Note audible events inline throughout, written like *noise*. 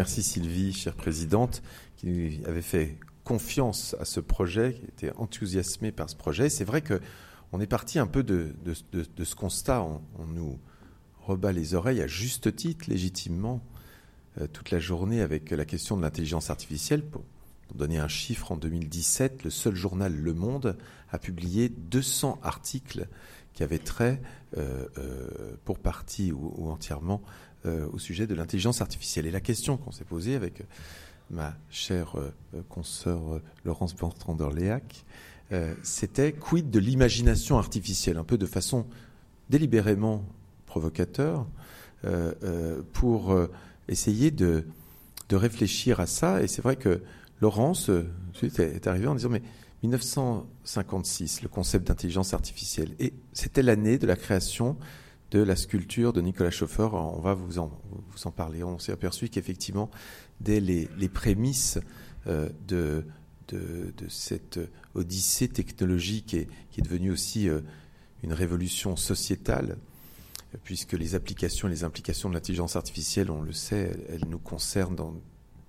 Merci Sylvie, chère présidente, qui avait fait confiance à ce projet, qui était enthousiasmé par ce projet. C'est vrai que on est parti un peu de, ce constat. On, nous rebat les oreilles à juste titre, légitimement, euh, toute la journée avec la question de l'intelligence artificielle. Pour, donner un chiffre, en 2017, le seul journal Le Monde a publié 200 articles qui avaient trait, euh, euh, pour partie ou, entièrement, au sujet de l'intelligence artificielle. Et la question qu'on s'est posée avec ma chère consoeur Laurence Bertrand-Dorléac, euh, c'était quid de l'imagination artificielle, un peu de façon délibérément provocateur, euh, euh, pour essayer de, réfléchir à ça. Et c'est vrai que Laurence est arrivée en disant, mais 1956, le concept d'intelligence artificielle, et c'était l'année de la création de la sculpture de Nicolas Schoeffer. On va vous en, parler. On s'est aperçu qu'effectivement, dès les, prémices de de, cette odyssée technologique qui est devenue aussi euh, une révolution sociétale, puisque les applications et les implications de l'intelligence artificielle, on le sait, elles, nous concernent dans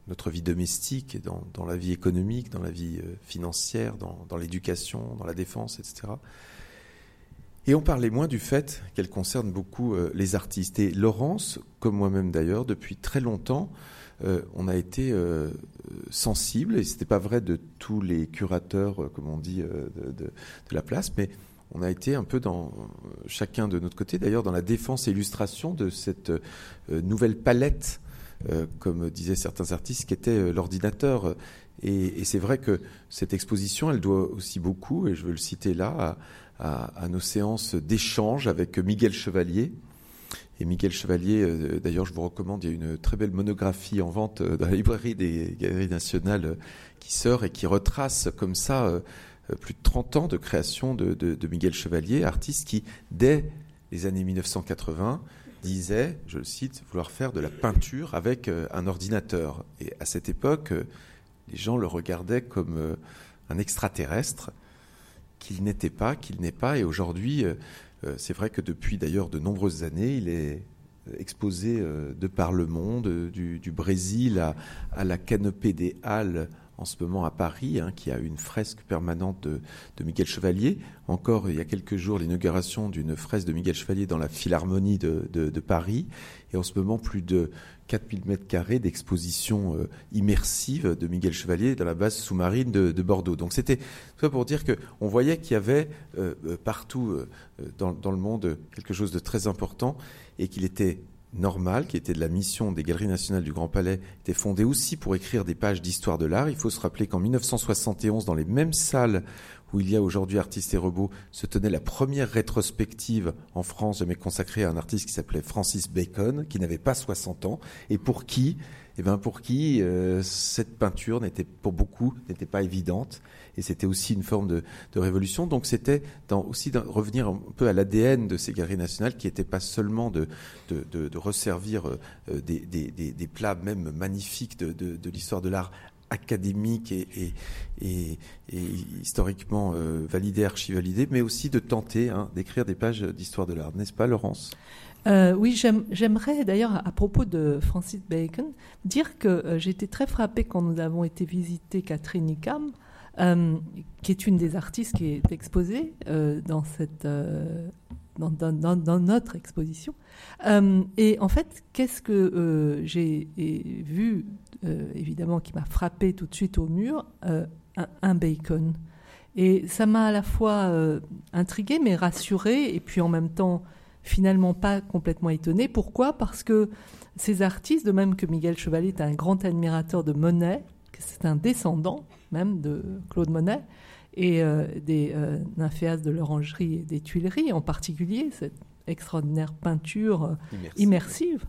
notre vie domestique, dans, la vie économique, dans la vie euh, financière, dans l'éducation, dans la défense, etc. Et on parlait moins du fait qu'elle concerne beaucoup euh, les artistes. Et Laurence, comme moi-même d'ailleurs, depuis très longtemps, euh, on a été euh, sensible, et ce n'était pas vrai de tous les curateurs, euh, comme on dit, de, la place, mais on a été un peu dans chacun de notre côté, d'ailleurs dans la défense et illustration de cette nouvelle palette, comme disaient certains artistes, qui était l'ordinateur. Et, c'est vrai que cette exposition, elle doit aussi beaucoup, et je veux le citer là, à nos séances d'échange avec Miguel Chevalier, et Miguel Chevalier, euh, d'ailleurs, je vous recommande, il y a une très belle monographie en vente euh, dans la librairie des Galeries nationales euh, qui sort et qui retrace comme ça plus de 30 ans de création de, Miguel Chevalier, artiste qui, dès les années 1980, disait, je le cite, vouloir faire de la peinture avec un ordinateur. Et à cette époque, les gens le regardaient comme un extraterrestre qu'il n'était pas, qu'il n'est pas. Et aujourd'hui, euh, c'est vrai que depuis d'ailleurs de nombreuses années, il est exposé euh, de par le monde, euh, du, Brésil à, la canopée des Halles en ce moment à Paris, hein, qui a une fresque permanente de, de, Miguel Chevalier. Encore il y a quelques jours, l'inauguration d'une fresque de Miguel Chevalier dans la Philharmonie de, Paris. Et en ce moment, plus de 4000 mètres carrés d'exposition euh, immersive de Miguel Chevalier dans la base sous-marine de, Bordeaux. Donc c'était ça pour dire qu'on voyait qu'il y avait euh, euh, partout dans, dans le monde quelque chose de très important et qu'il était normal, qui était de la mission des Galeries nationales du Grand Palais, était fondé aussi pour écrire des pages d'histoire de l'art. Il faut se rappeler qu'en 1971, dans les mêmes salles où il y a aujourd'hui Artistes et Robots, se tenait la première rétrospective en France jamais consacrée à un artiste qui s'appelait Francis Bacon, qui n'avait pas 60 ans, et pour qui, eh ben pour qui euh, cette peinture n'était, pour beaucoup, n'était pas évidente et c'était aussi une forme de, révolution. Donc c'était aussi de revenir un peu à l'ADN de ces galeries nationales, qui n'était pas seulement de, de, resservir euh, des, plats même magnifiques de, l'histoire de l'art académique et, historiquement euh, validé, archivalidé, mais aussi de tenter hein, d'écrire des pages d'histoire de l'art, n'est-ce pas, Laurence? Euh, oui, j'aimerais d'ailleurs, à propos de Francis Bacon, dire que j'ai été très frappée quand nous avons été visiter Catherine Icam euh, qui est une des artistes qui est exposée euh, dans, cette, euh, dans, notre exposition. et en fait, qu'est-ce que j'ai vu, évidemment, qui m'a frappé tout de suite au mur un, bacon. Et ça m'a à la fois intrigué, mais rassuré, et puis en même temps, finalement pas complètement étonné. Pourquoi? Parce que ces artistes, de même que Miguel Chevalier est un grand admirateur de Monet, c'est un descendant même de Claude Monet, et euh, des euh, nymphéas de l'orangerie et des Tuileries, en particulier cette extraordinaire peinture euh, immersive.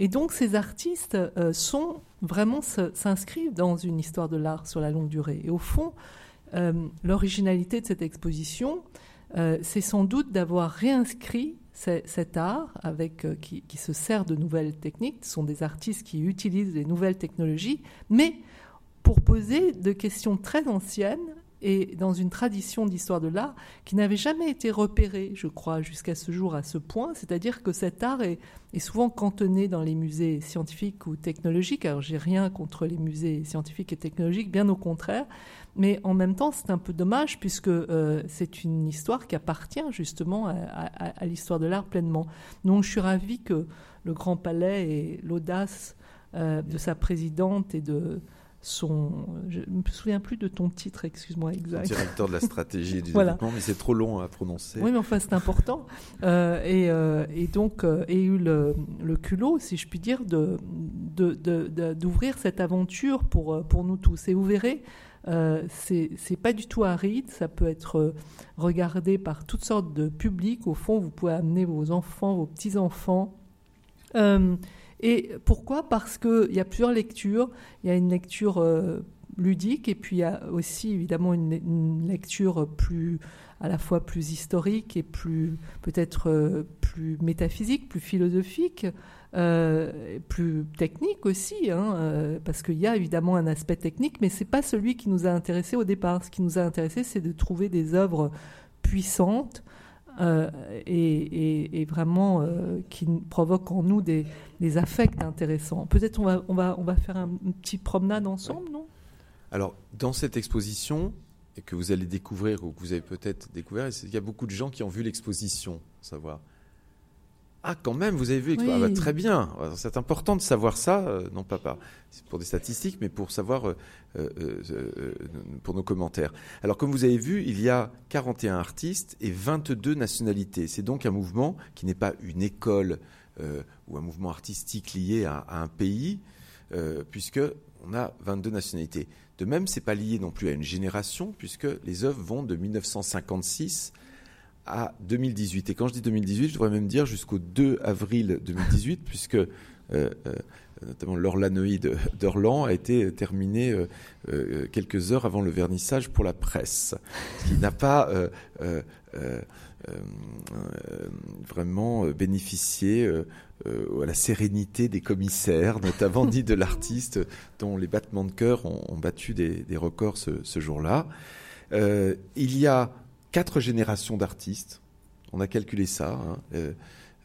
et donc ces artistes sont vraiment s'inscrivent dans une histoire de l'art sur la longue durée. Et au fond, l'originalité de cette exposition, c'est sans doute d'avoir réinscrit cet art avec, qui, qui, se sert de nouvelles techniques. Ce sont des artistes qui utilisent les nouvelles technologies, mais pour poser de questions très anciennes et dans une tradition d'histoire de l'art qui n'avait jamais été repérée, je crois, jusqu'à ce jour à ce point. C'est-à-dire que cet art est, souvent cantonné dans les musées scientifiques ou technologiques. Alors, j'ai rien contre les musées scientifiques et technologiques, bien au contraire. Mais en même temps, c'est un peu dommage puisque euh, c'est une histoire qui appartient justement à, l'histoire de l'art pleinement. Donc, je suis ravie que le Grand Palais ait l'audace euh, de sa présidente et de son. Je ne me souviens plus de ton titre, excuse-moi, exact. Directeur de la stratégie du *laughs* développement, mais c'est trop long à prononcer. Oui, mais enfin, c'est important. Euh, et, euh, et, donc, euh, et eu le, le, culot, si je puis dire, d'ouvrir de, de, cette aventure pour, pour nous tous. Et vous verrez, euh, c'est pas du tout aride, ça peut être regardé par toutes sortes de publics. Au fond, vous pouvez amener vos enfants, vos petits-enfants. Et pourquoi? Parce qu'il y a plusieurs lectures. Il y a une lecture euh, ludique et puis il y a aussi évidemment une, lecture plus à la fois plus historique et peut-être euh, plus métaphysique, plus philosophique, euh, plus technique aussi, hein, parce qu'il y a évidemment un aspect technique, mais c'est pas celui qui nous a intéressé au départ. Ce qui nous a intéressé, c'est de trouver des œuvres puissantes euh, et, vraiment euh, qui provoque en nous des, affects intéressants. Peut-être on va, on, va, on va faire un, une petite promenade ensemble, non? Alors, dans cette exposition, et que vous allez découvrir, ou que vous avez peut-être découvert, il y a beaucoup de gens qui ont vu l'exposition, savoir. Ah, quand même, vous avez vu ah, bah, Très bien. C'est important de savoir ça, euh, non pas, pour des statistiques, mais pour savoir, euh, euh, pour nos commentaires. Alors, comme vous avez vu, il y a 41 artistes et 22 nationalités. C'est donc un mouvement qui n'est pas une école ou un mouvement artistique lié à, à un pays, puisque on a 22 nationalités. De même, c'est pas lié non plus à une génération, puisque les œuvres vont de 1956 à 2018. Et quand je dis 2018, je devrais même dire jusqu'au 2 avril 2018, *laughs* puisque euh, euh, notamment l'Orlanoïde d'Orlan a été terminé euh, quelques heures avant le vernissage pour la presse, ce qui n'a pas vraiment bénéficié à la sérénité des commissaires, notamment ni de l'artiste dont les battements de cœur ont, battu des, records ce, ce jour-là. il y a quatre générations d'artistes. On a calculé ça. Hein. Euh,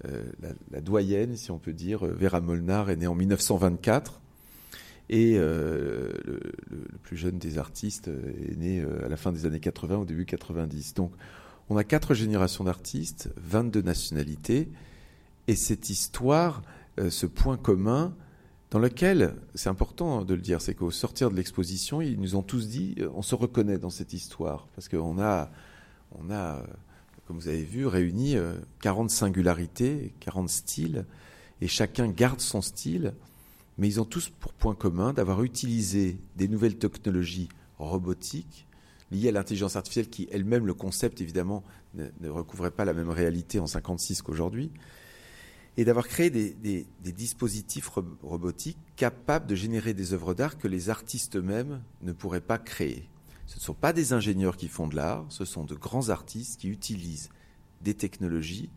euh, la, doyenne, si on peut dire, euh, Vera Molnar, est née en 1924. Et le, plus jeune des artistes est né à la fin des années 80, au début 90. Donc, on a quatre générations d'artistes, 22 nationalités, et cette histoire, ce point commun, dans lequel, c'est important de le dire, c'est qu'au sortir de l'exposition, ils nous ont tous dit, on se reconnaît dans cette histoire, parce qu'on a on a, euh, comme vous avez vu, réuni 40 euh, singularités, 40 styles, et chacun garde son style, mais ils ont tous pour point commun d'avoir utilisé des nouvelles technologies robotiques liées à l'intelligence artificielle qui elle-même, le concept évidemment, ne, recouvrait pas la même réalité en 56 qu'aujourd'hui, et d'avoir créé des, des, dispositifs robotiques capables de générer des œuvres d'art que les artistes eux-mêmes ne pourraient pas créer. Ce ne sont pas des ingénieurs qui font de l'art, ce sont de grands artistes qui utilisent des technologies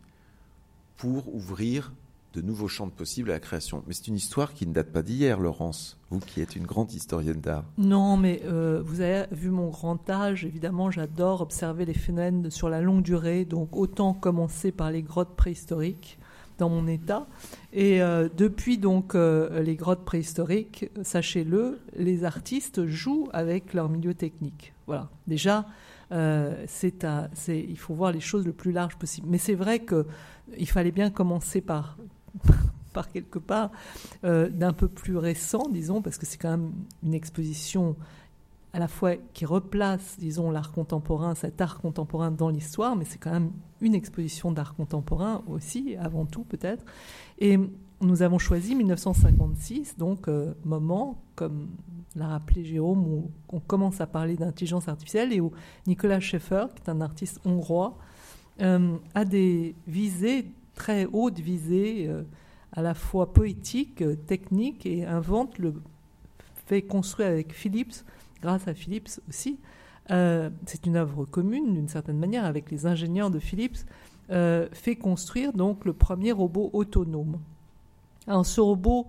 pour ouvrir de nouveaux champs de possibles à la création. Mais c'est une histoire qui ne date pas d'hier, Laurence, vous qui êtes une grande historienne d'art. Non, mais euh, vous avez vu mon grand âge, évidemment, j'adore observer les phénomènes sur la longue durée, donc autant commencer par les grottes préhistoriques dans mon état. Et euh, depuis donc euh, les grottes préhistoriques, sachez-le, les artistes jouent avec leur milieu technique. Voilà. Déjà, euh, c'est il faut voir les choses le plus large possible. Mais c'est vrai qu'il fallait bien commencer par *laughs* par quelque part d'un peu plus récent, disons, parce que c'est quand même une exposition à la fois qui replace, disons, l'art contemporain, cet art contemporain dans l'histoire, mais c'est quand même une exposition d'art contemporain aussi, avant tout peut-être. Et nous avons choisi 1956, donc euh, moment, comme l'a rappelé Jérôme, où on commence à parler d'intelligence artificielle et où Nicolas Schaeffer, qui est un artiste hongrois, euh, a des visées, très hautes visées, euh, à la fois poétiques, techniques, et invente le fait construire avec Philips grâce à Philips aussi. Euh, c'est une œuvre commune d'une certaine manière avec les ingénieurs de Philips, euh, fait construire donc le premier robot autonome. Alors ce robot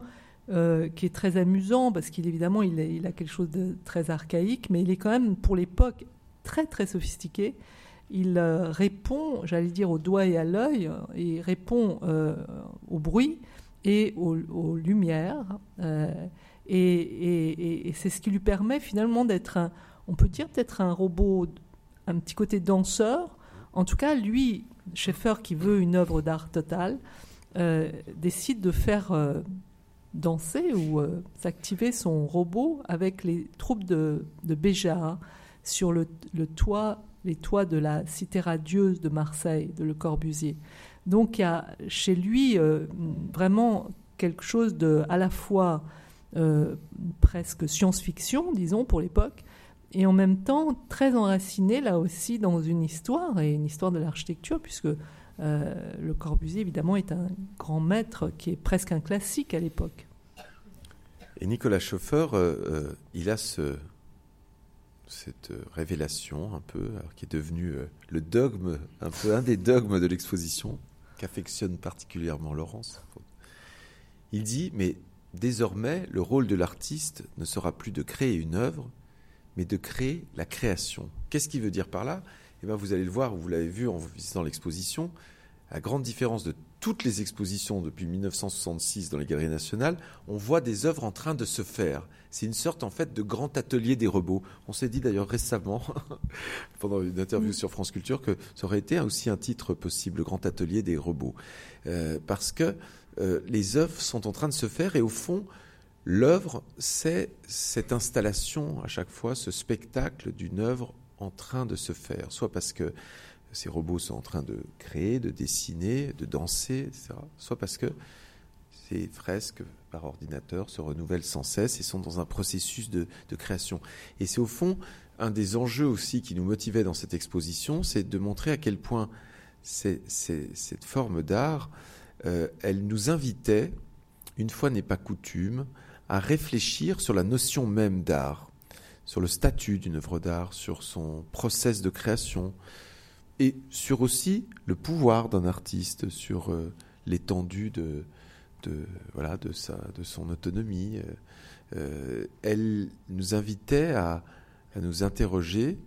euh, qui est très amusant parce qu'il évidemment il, a quelque chose de très archaïque, mais il est quand même pour l'époque très très sophistiqué. Il répond, j'allais dire, au doigt et à l'œil, il répond au bruit et aux, lumières. Et, c'est ce qui lui permet finalement d'être, on peut dire peut-être un robot, un petit côté danseur. En tout cas, lui, Schaeffer, qui veut une œuvre d'art totale, décide de faire danser ou euh, s'activer son robot avec les troupes de, de Béja sur le, toit, les toits de la cité radieuse de Marseille, de Le Corbusier. Donc il y a chez lui euh, vraiment quelque chose de à la fois euh, presque science-fiction, disons, pour l'époque, et en même temps très enraciné là aussi dans une histoire, et une histoire de l'architecture, puisque le Corbusier, évidemment, est un grand maître qui est presque un classique à l'époque. Et Nicolas Chauffeur, euh, euh, il a ce, cette révélation un peu, qui est devenue euh, le dogme, un peu un des dogmes de l'exposition, qu'affectionne particulièrement Laurence. Il dit, mais désormais, le rôle de l'artiste ne sera plus de créer une œuvre, mais de créer la création. Qu'est-ce qu'il veut dire par là? Eh bien, Vous allez le voir, vous l'avez vu en visitant l'exposition, la grande différence de toutes les expositions depuis 1966 dans les galeries nationales, on voit des œuvres en train de se faire. C'est une sorte en fait de grand atelier des robots. On s'est dit d'ailleurs récemment, *laughs* pendant une interview sur France Culture, que ça aurait été aussi un titre possible, le grand atelier des robots. Euh, parce que euh, les œuvres sont en train de se faire et au fond, l'œuvre, c'est cette installation à chaque fois, ce spectacle d'une œuvre en train de se faire. Soit parce que ces robots sont en train de créer, de dessiner, de danser, etc. Soit parce que ces fresques par ordinateur se renouvellent sans cesse et sont dans un processus de, création. Et c'est au fond un des enjeux aussi qui nous motivait dans cette exposition, c'est de montrer à quel point cette forme d'art, euh, elle nous invitait, une fois n'est pas coutume, à réfléchir sur la notion même d'art, sur le statut d'une œuvre d'art, sur son process de création, et sur aussi le pouvoir d'un artiste, sur euh, l'étendue de, voilà, de, de son autonomie. Euh, elle nous invitait à nous interroger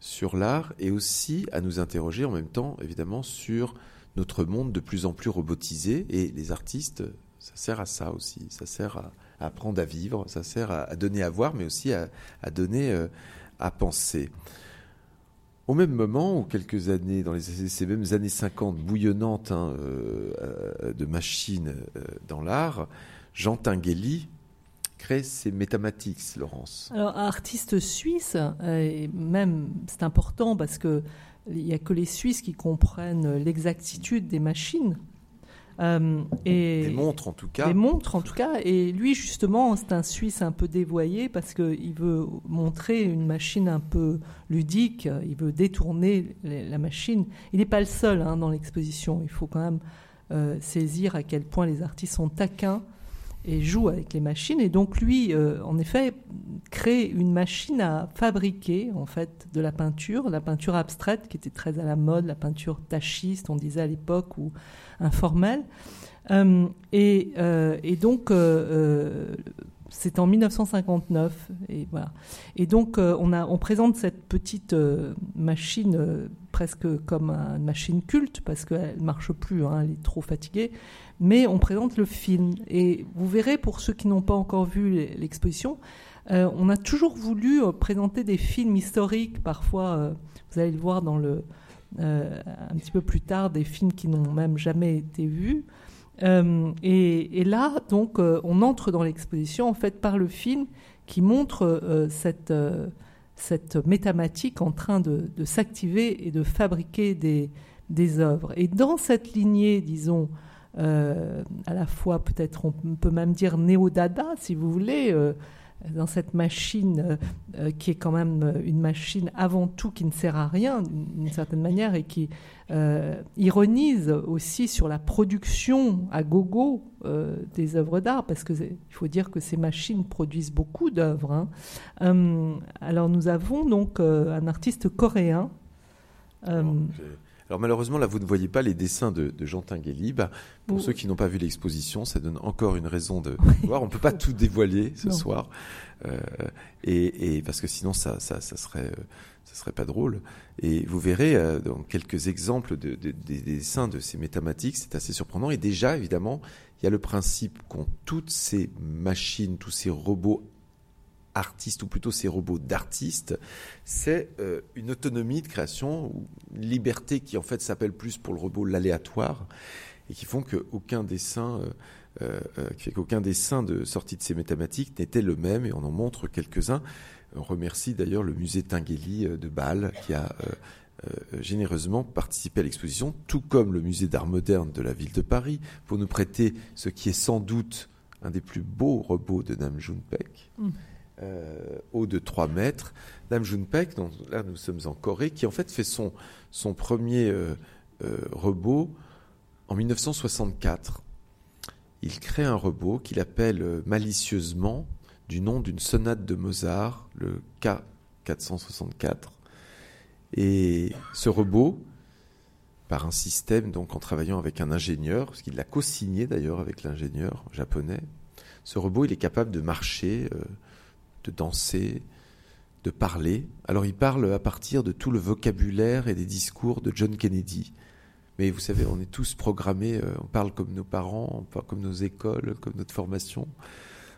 sur l'art et aussi à nous interroger en même temps, évidemment, sur notre monde de plus en plus robotisé. Et les artistes, ça sert à ça aussi. Ça sert à, apprendre à vivre, ça sert à, donner à voir, mais aussi à, donner à penser. Au même moment, ou quelques années, dans ces mêmes années 50 bouillonnantes hein, euh, euh, de machines euh, dans l'art, Jean Tinguely crée ses Métamatiques, Laurence. Alors, artiste suisse, et même c'est important parce que il n'y a que les Suisses qui comprennent l'exactitude des machines. Euh, et des montres en tout cas. Des montres en tout cas. Et lui justement, c'est un Suisse un peu dévoyé parce qu'il veut montrer une machine un peu ludique. Il veut détourner la machine. Il n'est pas le seul hein, dans l'exposition. Il faut quand même euh, saisir à quel point les artistes sont taquins et joue avec les machines. Et donc lui, euh, en effet, crée une machine à fabriquer en fait de la peinture, la peinture abstraite qui était très à la mode, la peinture tachiste, on disait à l'époque, ou informelle. Euh, et, euh, et, donc c'est en 1959 et voilà. Et donc on a on présente cette petite machine presque comme une machine culte parce qu'elle marche plus, hein, elle est trop fatiguée mais on présente le film. Et vous verrez, pour ceux qui n'ont pas encore vu l'exposition, euh, on a toujours voulu euh, présenter des films historiques, parfois, euh, vous allez le voir dans le, un petit peu plus tard, des films qui n'ont même jamais été vus. Et, là, donc, on entre dans l'exposition, en fait, par le film qui montre cette, cette métamatique en train de, s'activer et de fabriquer des, des œuvres. Et dans cette lignée, disons, à la fois peut-être on peut même dire néo-dada, si vous voulez, euh, dans cette machine euh, qui est quand même une machine avant tout qui ne sert à rien d'une certaine manière et qui ironise aussi sur la production à gogo des œuvres d'art, parce qu'il faut dire que ces machines produisent beaucoup d'œuvres. Hein. alors nous avons donc un artiste coréen. Alors malheureusement, là, vous ne voyez pas les dessins de, Jean Tinguely. Pour ceux qui n'ont pas vu l'exposition, ça donne encore une raison de voir. On ne peut pas tout dévoiler ce soir, euh, et, parce que sinon, ça, ça, serait, euh, ça serait pas drôle. Et vous verrez euh, dans quelques exemples de, des dessins de ces métamatiques, c'est assez surprenant. Et déjà, évidemment, il y a le principe qu'ont toutes ces machines, tous ces robots artistes, ou plutôt ces robots d'artistes, c'est euh, une autonomie de création, une liberté qui en fait s'appelle plus pour le robot l'aléatoire, et qui font qu'aucun dessin, euh, euh, qu'aucun dessin de sortie de ces métamatiques n'était le même, et on en montre quelques-uns. On remercie d'ailleurs le musée Tinguely de Bâle qui a généreusement participé à l'exposition, tout comme le musée d'art moderne de la ville de Paris, pour nous prêter ce qui est sans doute un des plus beaux robots de Nam June Paik. Mm euh, haut de 3 mètres, Nam Junpek, dont là nous sommes en Corée, qui en fait fait son, son premier euh, euh, robot en 1964. Il crée un robot qu'il appelle euh, malicieusement du nom d'une sonate de Mozart, le K464. Et ce robot, par un système, donc en travaillant avec un ingénieur, parce qu'il l'a co-signé d'ailleurs avec l'ingénieur japonais, ce robot, il est capable de marcher de danser, de parler. Alors il parle à partir de tout le vocabulaire et des discours de John Kennedy. Mais vous savez, on est tous programmés, euh, on parle comme nos parents, on parle comme nos écoles, comme notre formation.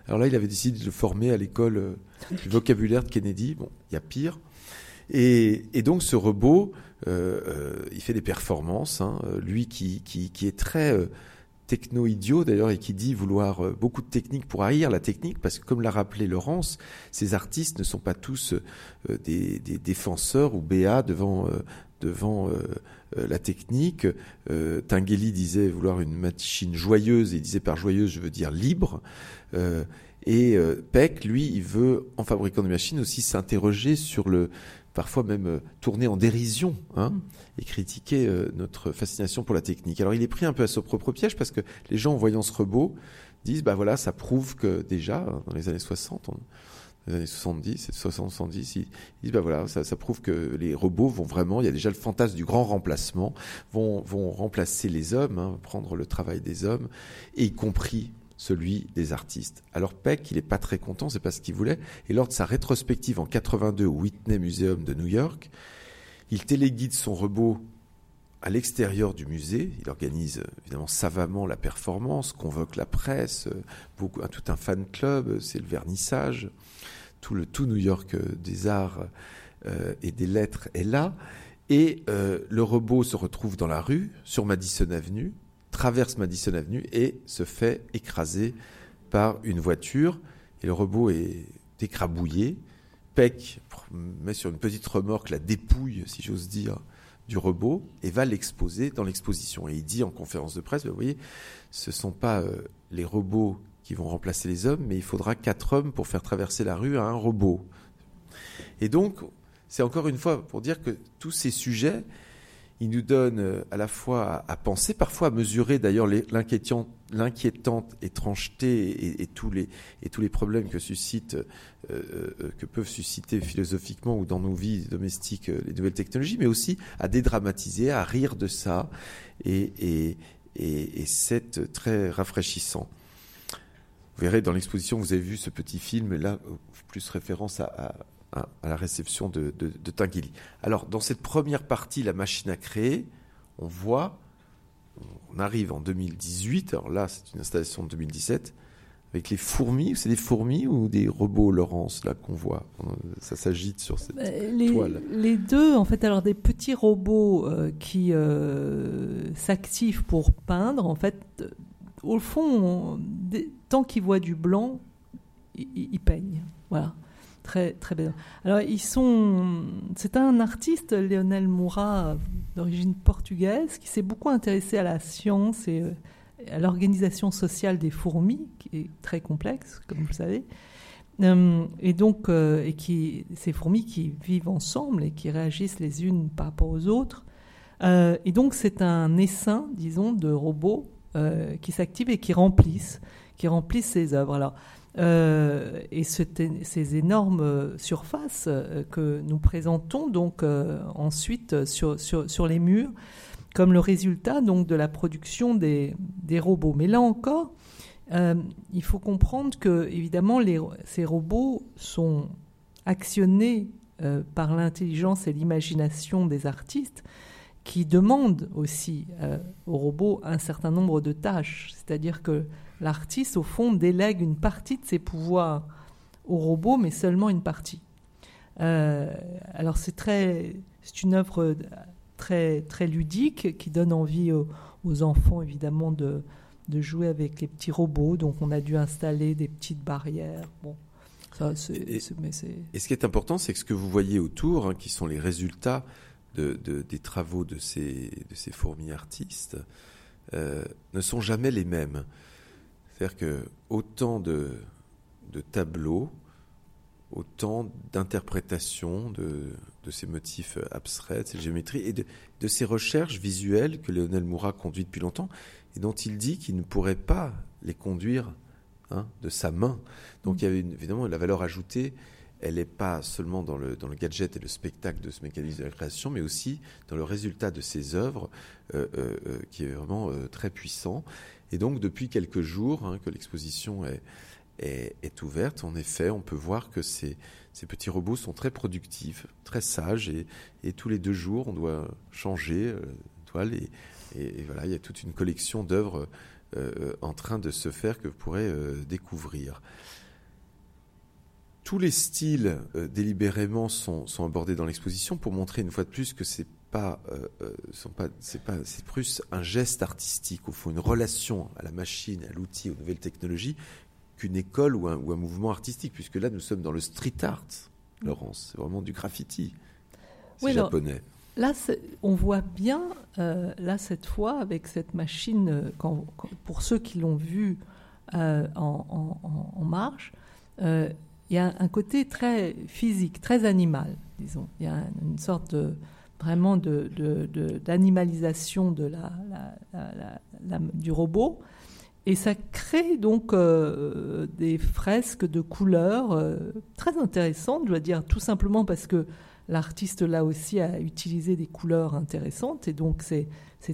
Alors là, il avait décidé de le former à l'école euh, du vocabulaire de Kennedy. Bon, il y a pire. Et, donc ce robot, euh, il fait des performances. Hein. lui qui, qui, est très techno-idiot d'ailleurs et qui dit vouloir euh, beaucoup de technique pour haïr la technique parce que comme l'a rappelé Laurence, ces artistes ne sont pas tous euh, des, défenseurs ou béats devant euh, devant la technique. Tinguely disait vouloir une machine joyeuse et il disait par joyeuse je veux dire libre. et Peck, lui, il veut en fabriquant des machines aussi s'interroger sur le parfois même tourner en dérision hein, mm. Et critiquer euh, notre fascination pour la technique. Alors il est pris un peu à son propre piège parce que les gens en voyant ce robot disent bah voilà ça prouve que déjà hein, dans les années 60 dans les années 70 et 60 70 ils, disent bah voilà ça, ça, prouve que les robots vont vraiment il y a déjà le fantasme du grand remplacement vont vont remplacer les hommes hein, prendre le travail des hommes et y compris celui des artistes. Alors Peck, il n'est pas très content, c'est pas ce qu'il voulait. Et lors de sa rétrospective en 82 au Whitney Museum de New York, il téléguide son robot à l'extérieur du musée. Il organise évidemment savamment la performance, convoque la presse, beaucoup, tout un fan club, c'est le vernissage. Tout le tout New York euh, des arts euh, et des lettres est là. Et euh, le robot se retrouve dans la rue, sur Madison Avenue, traverse Madison Avenue et se fait écraser par une voiture. Et le robot est écrabouillé. Peck met sur une petite remorque la dépouille, si j'ose dire, du robot et va l'exposer dans l'exposition. Et il dit en conférence de presse, vous voyez, ce ne sont pas euh, les robots qui vont remplacer les hommes, mais il faudra quatre hommes pour faire traverser la rue à un robot. Et donc, c'est encore une fois pour dire que tous ces sujets, il nous donne euh, à la fois à, penser, parfois à mesurer d'ailleurs l'inquiétante étrangeté et, tous les, problèmes que suscite, euh, euh, que peuvent susciter philosophiquement ou dans nos vies domestiques les nouvelles technologies, mais aussi à dédramatiser, à rire de ça, et, c'est très rafraîchissant. Vous verrez dans l'exposition, vous avez vu ce petit film là, plus référence à, la réception de, de, Alors, dans cette première partie, la machine à créer, on voit, on arrive en 2018, alors là, c'est une installation de 2017, avec les fourmis, c'est des fourmis ou des robots, Laurence, là qu'on voit Ça s'agite sur cette bah, les, toile. Les deux, en fait, alors des petits robots euh, qui euh, s'activent pour peindre, en fait, euh, au fond, tant qu'ils voient du blanc, ils peignent. Voilà. Très, très bien. Alors, ils sont. C'est un artiste, Lionel Moura, d'origine portugaise, qui s'est beaucoup intéressé à la science et euh, à l'organisation sociale des fourmis, qui est très complexe, comme vous le savez. Euh, et donc, euh, et qui, ces fourmis qui vivent ensemble et qui réagissent les unes par rapport aux autres. et donc, c'est un essaim, disons, de robots qui s'activent et qui remplissent, qui remplissent ces œuvres. Alors, et ces énormes surfaces que nous présentons donc ensuite sur, sur, sur, les murs comme le résultat donc de la production des, des robots. Mais là encore, il faut comprendre que évidemment ces robots sont actionnés par l'intelligence et l'imagination des artistes qui demandent aussi euh, au robot un certain nombre de tâches. C'est-à-dire que l'artiste, au fond, délègue une partie de ses pouvoirs au robot, mais seulement une partie. Euh, alors c'est très, c'est une œuvre très très ludique qui donne envie aux, enfants évidemment de, de jouer avec les petits robots. Donc on a dû installer des petites barrières. Bon, ça, c'est, et, mais c'est... et ce qui est important, c'est que ce que vous voyez autour, hein, qui sont les résultats des travaux de ces, de ces fourmis artistes euh, ne sont jamais les mêmes. C'est-à-dire que autant de, de tableaux, autant d'interprétations de, de, ces motifs abstraits, de ces géométries, et de, de ces recherches visuelles que Lionel Moura conduit depuis longtemps, et dont il dit qu'il ne pourrait pas les conduire hein, de sa main. Donc il y avait évidemment la valeur ajoutée elle n'est pas seulement dans le, dans le gadget et le spectacle de ce mécanisme de la création, mais aussi dans le résultat de ses œuvres, euh, euh, euh, qui est vraiment très puissant. Et donc, depuis quelques jours hein, que l'exposition est, est, ouverte, en effet, on peut voir que ces, ces petits robots sont très productifs, très sages, et, tous les deux jours, on doit changer toile, et, voilà, il y a toute une collection d'œuvres en train de se faire que vous pourrez découvrir. Tous les styles euh, délibérément sont, abordés dans l'exposition pour montrer une fois de plus que c'est pas, euh, euh, sont pas, c'est pas, c'est plus un geste artistique, au fond, une relation à la machine, à l'outil, aux nouvelles technologies, qu'une école ou un, ou un, mouvement artistique, puisque là nous sommes dans le street art, Laurence, c'est vraiment du graffiti, c'est japonais. là, on voit bien, là cette fois, avec cette machine, quand, pour ceux qui l'ont vu en, en, en, marche, il y a un côté très physique, très animal, disons. Il y a une sorte de vraiment d'animalisation du robot. Et ça crée donc euh, des fresques de couleurs euh, très intéressantes, je dois dire, tout simplement parce que l'artiste là aussi a utilisé des couleurs intéressantes et donc c'est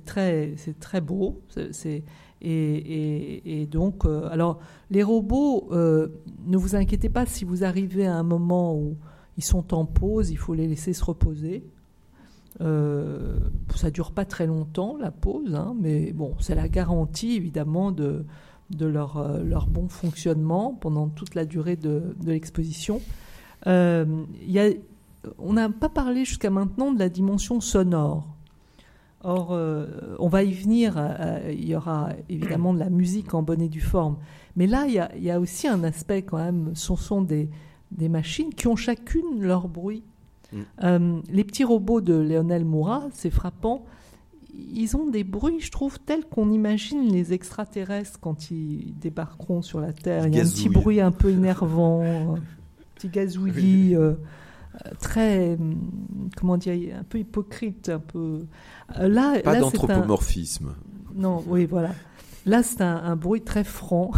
très, beau. Et, donc, euh, alors, les robots, ne vous inquiétez pas si vous arrivez à un moment où ils sont en pause, il faut les laisser se reposer. Euh, ça dure pas très longtemps, la pause, hein, mais bon, c'est la garantie, évidemment, de, de leur, euh, leur, bon fonctionnement pendant toute la durée de, de l'exposition. Y a, on n'a pas parlé jusqu'à maintenant de la dimension sonore. Or, euh, on va y venir, euh, il y aura évidemment de la musique en bonne et due forme. Mais là, il y a, aussi un aspect quand même, ce sont des, machines qui ont chacune leur bruit. Euh, les petits robots de Lionel Moura, c'est frappant, ils ont des bruits, je trouve, tels qu'on imagine les extraterrestres quand ils débarqueront sur la Terre. il y a un petit bruit un peu énervant, un *laughs* petit gazouillis. très, comment dire, un peu hypocrite, un peu. Euh, là, pas d'anthropomorphisme. Non, oui, voilà. Là, c'est un, bruit très franc,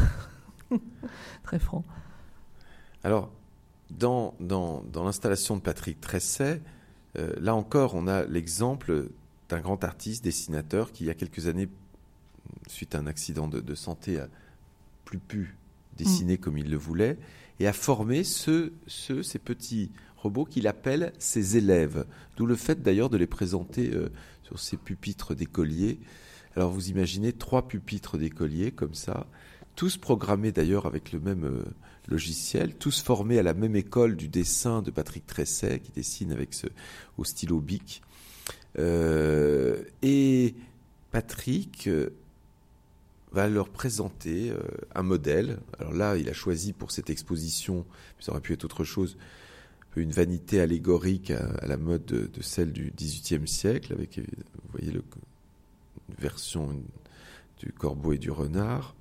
*laughs* très franc. Alors, dans, dans, dans l'installation de Patrick Tresset, euh, là encore, on a l'exemple d'un grand artiste, dessinateur, qui il y a quelques années, suite à un accident de, santé, a plus pu dessiner mm. comme il le voulait, et a formé ce, ce, ces petits robots qu'il appelle ses élèves. D'où le fait d'ailleurs de les présenter euh, sur ces pupitres d'écoliers. Alors vous imaginez trois pupitres d'écoliers comme ça, tous programmés d'ailleurs avec le même euh, logiciel, tous formés à la même école du dessin de Patrick Tresset qui dessine avec au stylo bic. Euh, et Patrick va leur présenter un modèle. Alors là, il a choisi pour cette exposition, ça aurait pu être autre chose, une vanité allégorique à, la mode de, celle du XVIIIe siècle, avec, vous voyez, une version du corbeau et du renard.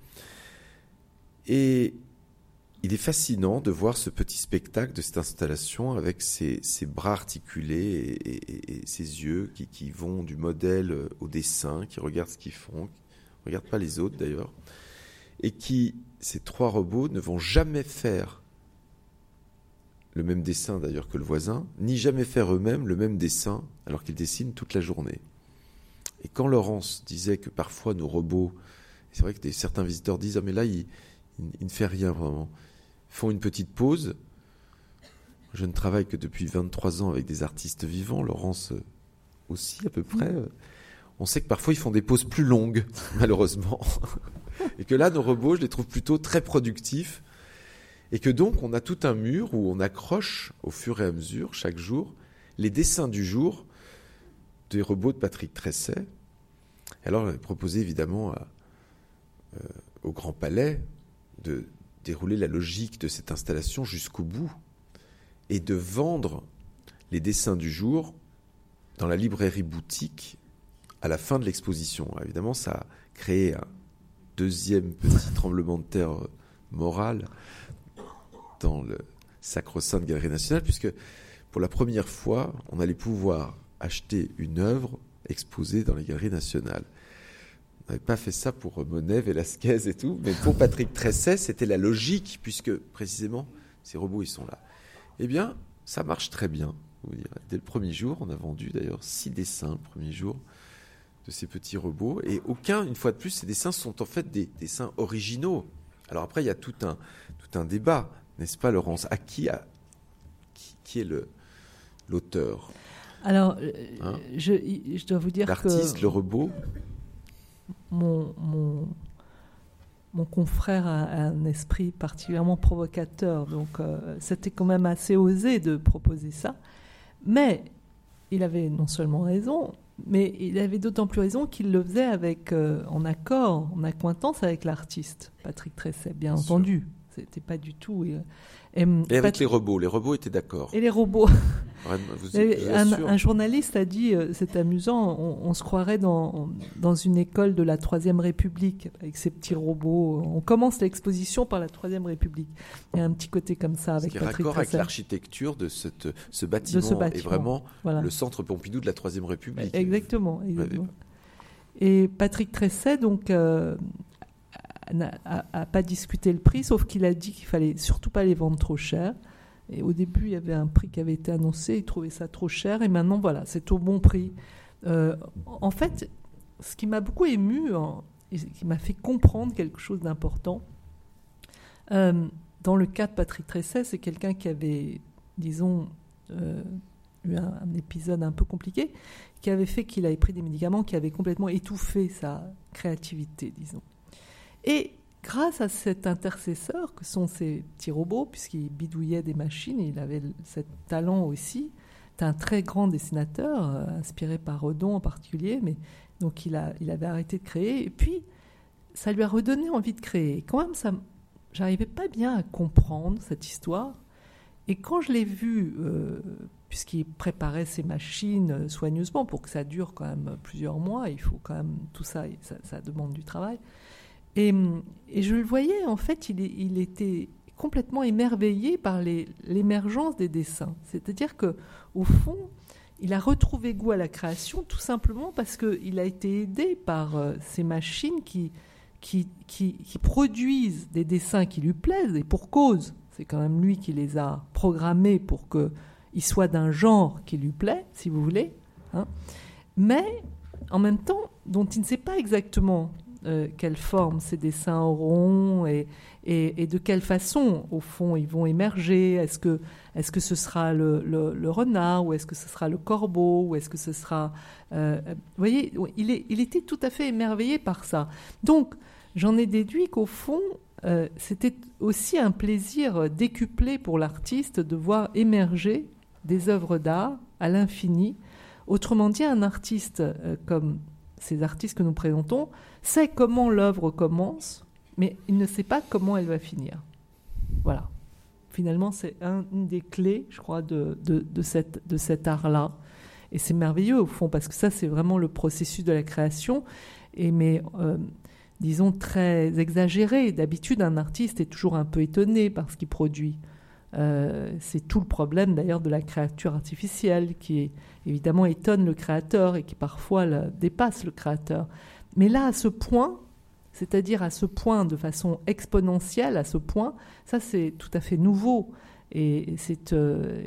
Et il est fascinant de voir ce petit spectacle de cette installation avec ses, bras articulés et, ses yeux qui, vont du modèle au dessin, qui regardent ce qu'ils font, qui regardent pas les autres d'ailleurs. et qui, ces trois robots, ne vont jamais faire le même dessin d'ailleurs que le voisin, ni jamais faire eux-mêmes le même dessin alors qu'ils dessinent toute la journée. Et quand Laurence disait que parfois nos robots, c'est vrai que certains visiteurs disent ah mais là il, ne fait rien vraiment, font une petite pause. Je ne travaille que depuis 23 ans avec des artistes vivants, Laurence euh, aussi à peu près. Mm. On sait que parfois ils font des pauses plus longues, *laughs* malheureusement. *laughs* Et que là, nos robots, je les trouve plutôt très productifs et que donc, on a tout un mur où on accroche au fur et à mesure, chaque jour, les dessins du jour des robots de Patrick Tresset. Alors, a proposé évidemment euh, au Grand Palais de dérouler la logique de cette installation jusqu'au bout et de vendre les dessins du jour dans la librairie boutique à la fin de l'exposition. Évidemment, ça a créé un deuxième petit *laughs* tremblement de terre moral dans le sacro-saint de Galerie nationale, puisque pour la première fois, on allait pouvoir acheter une œuvre exposée dans les galeries nationales. On n'avait pas fait ça pour Monet, Velasquez et tout, mais pour Patrick *laughs* Tresset, c'était la logique, puisque précisément, ces robots, ils sont là. Eh bien, ça marche très bien. Dès le premier jour, on a vendu d'ailleurs six dessins le premier jour de ces petits robots, et aucun, une fois de plus, ces dessins sont en fait des dessins originaux. Alors après, il y a tout un, tout un débat n'est-ce pas, Laurence? À qui, a, qui, est le, l'auteur? Alors, euh, hein? je, je, dois vous dire que. L'artiste, le robot? Mon, mon, mon, confrère a un esprit particulièrement provocateur, donc euh, c'était quand même assez osé de proposer ça. Mais il avait non seulement raison, mais il avait d'autant plus raison qu'il le faisait avec, euh, en accord, en accointance avec l'artiste, Patrick Tresset, bien, entendu. C'était pas du tout. Et, et, avec les robots, les robots étaient d'accord. Et les robots. *laughs* un, journaliste a dit, euh, c'est amusant, on, se croirait dans, dans une école de la Troisième République avec ces petits robots. On commence l'exposition par la Troisième République. Il y a un petit côté comme ça avec Ce qui est raccord avec l'architecture de, cette, ce bâtiment, de ce bâtiment. Et vraiment le centre Pompidou de la Troisième République. Exactement. exactement. Et Patrick Tresset, donc, euh, n'a pas discuté le prix, sauf qu'il a dit qu'il fallait surtout pas les vendre trop cher. Et au début, il y avait un prix qui avait été annoncé, il trouvait ça trop cher, et maintenant, voilà, c'est au bon prix. Euh, en fait, ce qui m'a beaucoup ému, et qui m'a fait comprendre quelque chose d'important, euh, dans le cas de Patrick Tresset, c'est quelqu'un qui avait, disons, euh, eu un, un, épisode un peu compliqué, qui avait fait qu'il avait pris des médicaments qui avaient complètement étouffé sa créativité, disons. Et grâce à cet intercesseur que sont ces petits robots, puisqu'il bidouillait des machines, il avait ce talent aussi. C'est un très grand dessinateur, euh, inspiré par Redon en particulier, mais donc il, a, il avait arrêté de créer. Et puis, ça lui a redonné envie de créer. quand même, ça, j'arrivais pas bien à comprendre cette histoire. Et quand je l'ai vu, euh, puisqu'il préparait ses machines euh, soigneusement pour que ça dure quand même plusieurs mois, il faut quand même tout ça, ça demande du travail. Et, je le voyais, en fait, il, était complètement émerveillé par l'émergence des dessins. C'est-à-dire que, au fond, il a retrouvé goût à la création tout simplement parce qu'il a été aidé par euh, ces machines qui, produisent des dessins qui lui plaisent, et pour cause. C'est quand même lui qui les a programmés pour qu'ils soient d'un genre qui lui plaît, si vous voulez. Hein. Mais en même temps, dont il ne sait pas exactement euh, quelle forme ces dessins auront et, de quelle façon, au fond, ils vont émerger. Est-ce que, est que ce sera le, renard ou est-ce que ce sera le corbeau ou est-ce que ce sera... Euh, vous voyez, il, était tout à fait émerveillé par ça. Donc, j'en ai déduit qu'au fond, euh, c'était aussi un plaisir décuplé pour l'artiste de voir émerger des œuvres d'art à l'infini. Autrement dit, un artiste comme ces artistes que nous présentons sait comment l'œuvre commence, mais il ne sait pas comment elle va finir. Voilà. Finalement, c'est une des clés, je crois, de, cet art-là. Et c'est merveilleux, au fond, parce que ça, c'est vraiment le processus de la création. Et mais, euh, disons, très exagéré. D'habitude, un artiste est toujours un peu étonné par ce qu'il produit. Euh, c'est tout le problème d'ailleurs de la créature artificielle qui évidemment étonne le créateur et qui parfois dépasse le créateur. Mais là, à ce point, c'est-à-dire à ce point, de façon exponentielle, à ce point, ça c'est tout à fait nouveau. Et c'est euh,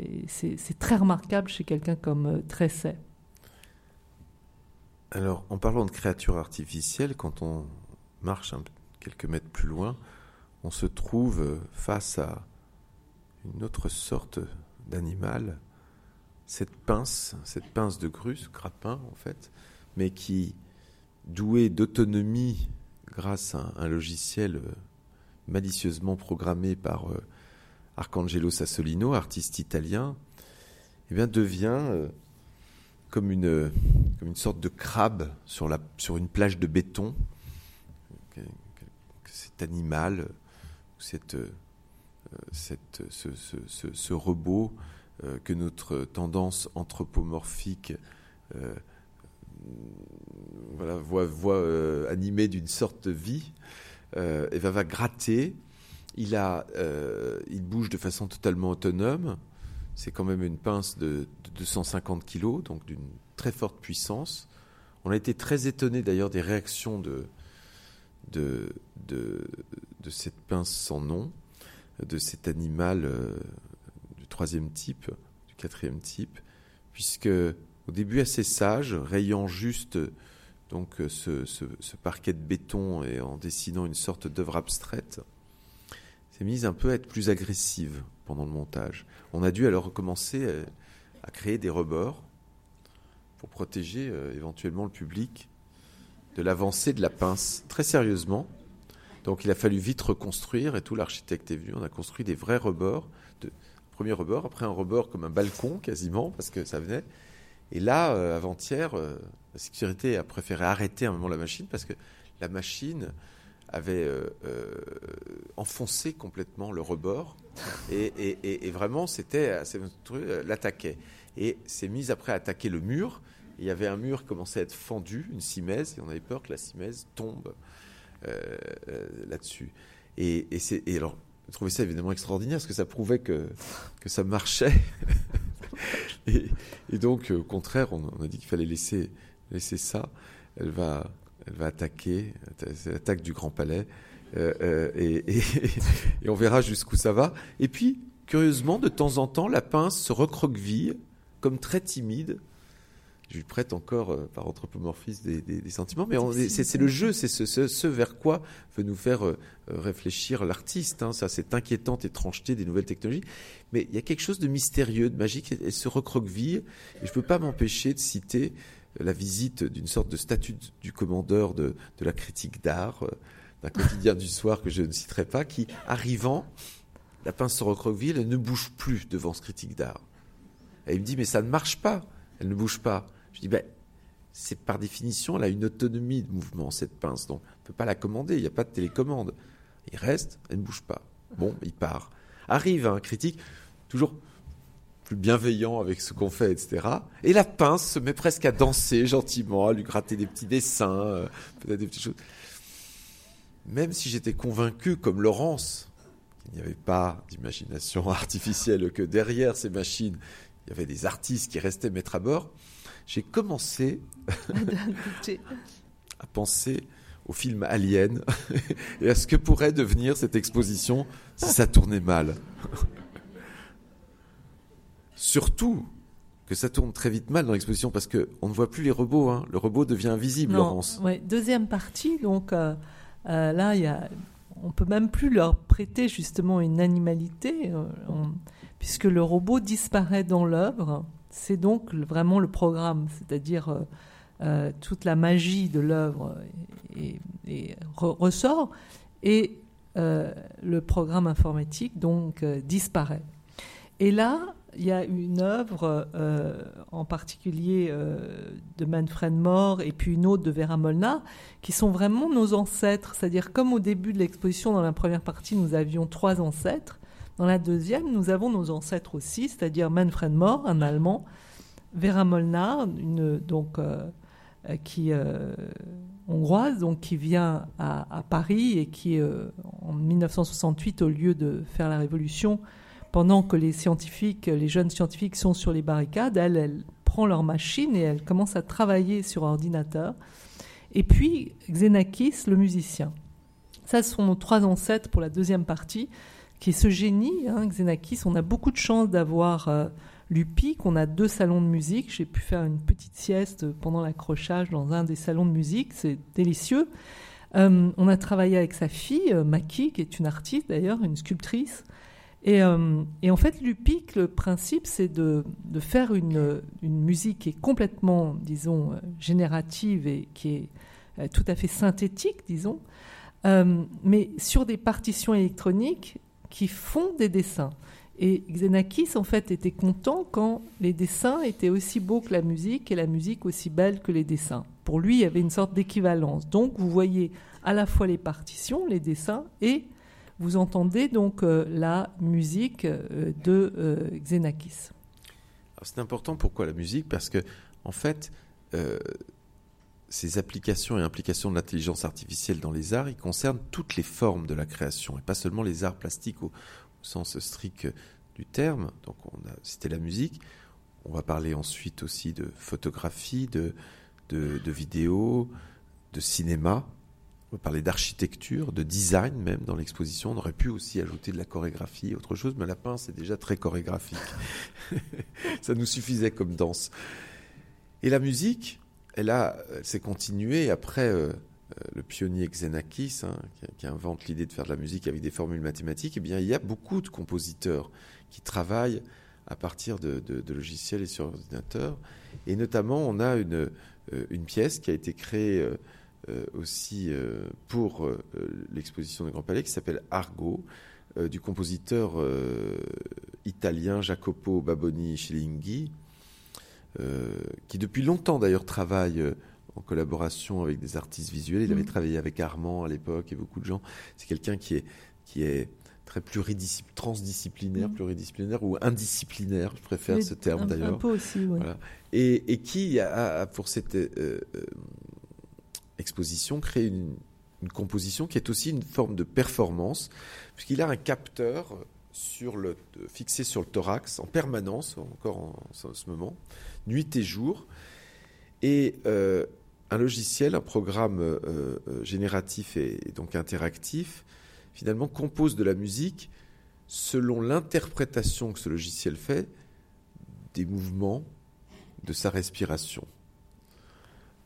très remarquable chez quelqu'un comme euh, Tresset. Alors, en parlant de créatures artificielles, quand on marche quelques mètres plus loin, on se trouve face à une autre sorte d'animal, cette pince, cette pince de grue, ce en fait, mais qui, doué d'autonomie grâce à un, logiciel euh, malicieusement programmé par euh, Arcangelo Sassolino, artiste italien, eh devient euh, comme une, sorte de crabe sur, sur une plage de béton. Cet animal, cette, ce, ce, robot que notre tendance anthropomorphique voilà, voix, voix euh, animée d'une sorte de vie, euh, et va, gratter. Il, euh, bouge de façon totalement autonome. C'est quand même une pince de, 250 kg, donc d'une très forte puissance. On a été très étonné d'ailleurs des réactions de, cette pince sans nom, de cet animal du troisième type, du quatrième type, puisque au début assez sage, rayant juste donc euh, ce, parquet de béton et en dessinant une sorte d'œuvre abstraite, s'est mise un peu à être plus agressive pendant le montage. On a dû alors recommencer euh, à créer des rebords pour protéger euh, éventuellement le public de l'avancée de la pince, très sérieusement. Donc il a fallu vite reconstruire et tout l'architecte est venu, on a construit des vrais rebords, de, premier rebord, après un rebord comme un balcon quasiment, parce que ça venait, et là, euh, avant-hier, euh, la sécurité a préféré arrêter un moment la machine parce que la machine avait euh, enfoncé complètement le rebord et, vraiment c'était l'attaquait. Et s'est mise après à attaquer le mur. Il y avait un mur qui commençait à être fendu, une simèse, et on avait peur que la simèse tombe là-dessus. Et, et, alors, je trouvais ça évidemment extraordinaire parce que ça prouvait que, que ça marchait. *laughs* et, donc, au contraire, on, a dit qu'il fallait laisser, laisser ça. Elle va, elle va attaquer, c'est l'attaque du Grand Palais, euh, euh, et, et, *laughs* on verra jusqu'où ça va. Et puis, curieusement, de temps en temps, la pince se recroqueville, comme très timide, je lui prête encore euh, par anthropomorphisme des, sentiments, mais c'est le jeu, c'est ce, vers quoi veut nous faire euh, réfléchir l'artiste. Hein, ça, cette inquiétante étrangeté des nouvelles technologies. Mais il y a quelque chose de mystérieux, de magique, elle se recroqueville. Et je ne peux pas m'empêcher de citer euh, la visite d'une sorte de statut du commandeur de, la critique d'art, d'un quotidien du soir que je ne citerai pas, qui, arrivant, la pince se recroqueville, elle ne bouge plus devant ce critique d'art. Et il me dit, mais ça ne marche pas, elle ne bouge pas. Je dis, ben, c'est par définition, elle a une autonomie de mouvement, cette pince. Donc, on ne peut pas la commander, il n'y a pas de télécommande. Il reste, elle ne bouge pas. Bon, il part. Arrive un critique, toujours plus bienveillant avec ce qu'on fait, etc. Et la pince se met presque à danser gentiment, à lui gratter des petits dessins, euh, peut-être des petites choses. Même si j'étais convaincu, comme Laurence, qu'il n'y avait pas d'imagination *laughs* artificielle, que derrière ces machines, il y avait des artistes qui restaient mettre à bord, j'ai commencé *laughs* à penser au film Alien *laughs* et à ce que pourrait devenir cette exposition si ça tournait mal. Surtout que ça tourne très vite mal dans l'exposition parce qu'on ne voit plus les robots. Hein. Le robot devient invisible, Laurence. Ouais. Deuxième partie, donc euh, euh, là, y a, on peut même plus leur prêter justement une animalité, euh, puisque le robot disparaît dans l'œuvre. C'est donc vraiment le programme, c'est-à-dire euh, euh, toute la magie de l'œuvre et, ressort, et euh, le programme informatique donc disparaît. Et là, il y a une œuvre en particulier de Manfred Mohr et puis une autre de Vera Molnar qui sont vraiment nos ancêtres. C'est-à-dire comme au début de l'exposition, dans la première partie, nous avions trois ancêtres. Dans la deuxième, nous avons nos ancêtres aussi, c'est-à-dire Manfred Mohr, un Allemand, Vera Molnar, une, donc, euh, qui euh, hongroise, donc qui vient à, Paris et qui, euh, en 1968, au lieu de faire la révolution, pendant que les scientifiques, les jeunes scientifiques sont sur les barricades, elle, elle prend leur machine et elle commence à travailler sur ordinateur. et puis Xenakis, le musicien. Ça, ce sont nos trois ancêtres pour la deuxième partie, qui est ce génie, hein, Xenakis. On a beaucoup de chance d'avoir euh, Lupic. On a deux salons de musique. J'ai pu faire une petite sieste pendant l'accrochage dans un des salons de musique. C'est délicieux. Euh, on a travaillé avec sa fille, euh, Maki, qui est une artiste d'ailleurs, une sculptrice. Et, en fait, Lupic, le principe, c'est de, faire une, musique qui est complètement, disons, générative et qui est tout à fait synthétique, disons, mais sur des partitions électroniques qui font des dessins. Et Xenakis, en fait, était content quand les dessins étaient aussi beaux que la musique et la musique aussi belle que les dessins. Pour lui, il y avait une sorte d'équivalence. Donc, vous voyez à la fois les partitions, les dessins, et vous entendez donc euh, la musique euh, de Xenakis. C'est important pourquoi la musique? Parce que, en fait, ces applications et implications de l'intelligence artificielle dans les arts, ils concernent toutes les formes de la création et pas seulement les arts plastiques au, sens strict du terme. Donc on a cité la musique, on va parler ensuite aussi de photographie, de, de, vidéo, de cinéma, on va parler d'architecture, de design même dans l'exposition. On aurait pu aussi ajouter de la chorégraphie, autre chose, mais la pince est déjà très chorégraphique. *laughs* Ça nous suffisait comme danse. Et la musique, elle, a, s'est continuée après euh, euh, le pionnier Xenakis, hein, qui, invente l'idée de faire de la musique avec des formules mathématiques. Eh bien, il y a beaucoup de compositeurs qui travaillent à partir de, logiciels et sur ordinateur. Et notamment, on a une, euh, pièce qui a été créée aussi pour l'exposition du Grand Palais qui s'appelle Argo, du compositeur italien Jacopo Baboni Schilinghi euh, qui depuis longtemps d'ailleurs travaille euh, en collaboration avec des artistes visuels. Il avait mm. travaillé avec Armand à l'époque et beaucoup de gens. C'est quelqu'un qui est, qui est très transdisciplinaire, mm. pluridisciplinaire ou indisciplinaire, je préfère ce terme d'ailleurs. Un peu aussi, oui. et, et, qui a, pour cette euh, exposition créé une, une, composition qui est aussi une forme de performance, puisqu'il a un capteur sur le, fixé sur le thorax en permanence, encore en, en ce moment, nuit et jour. Et euh, un logiciel, un programme euh, euh, génératif et, donc interactif, finalement compose de la musique selon l'interprétation que ce logiciel fait des mouvements de sa respiration.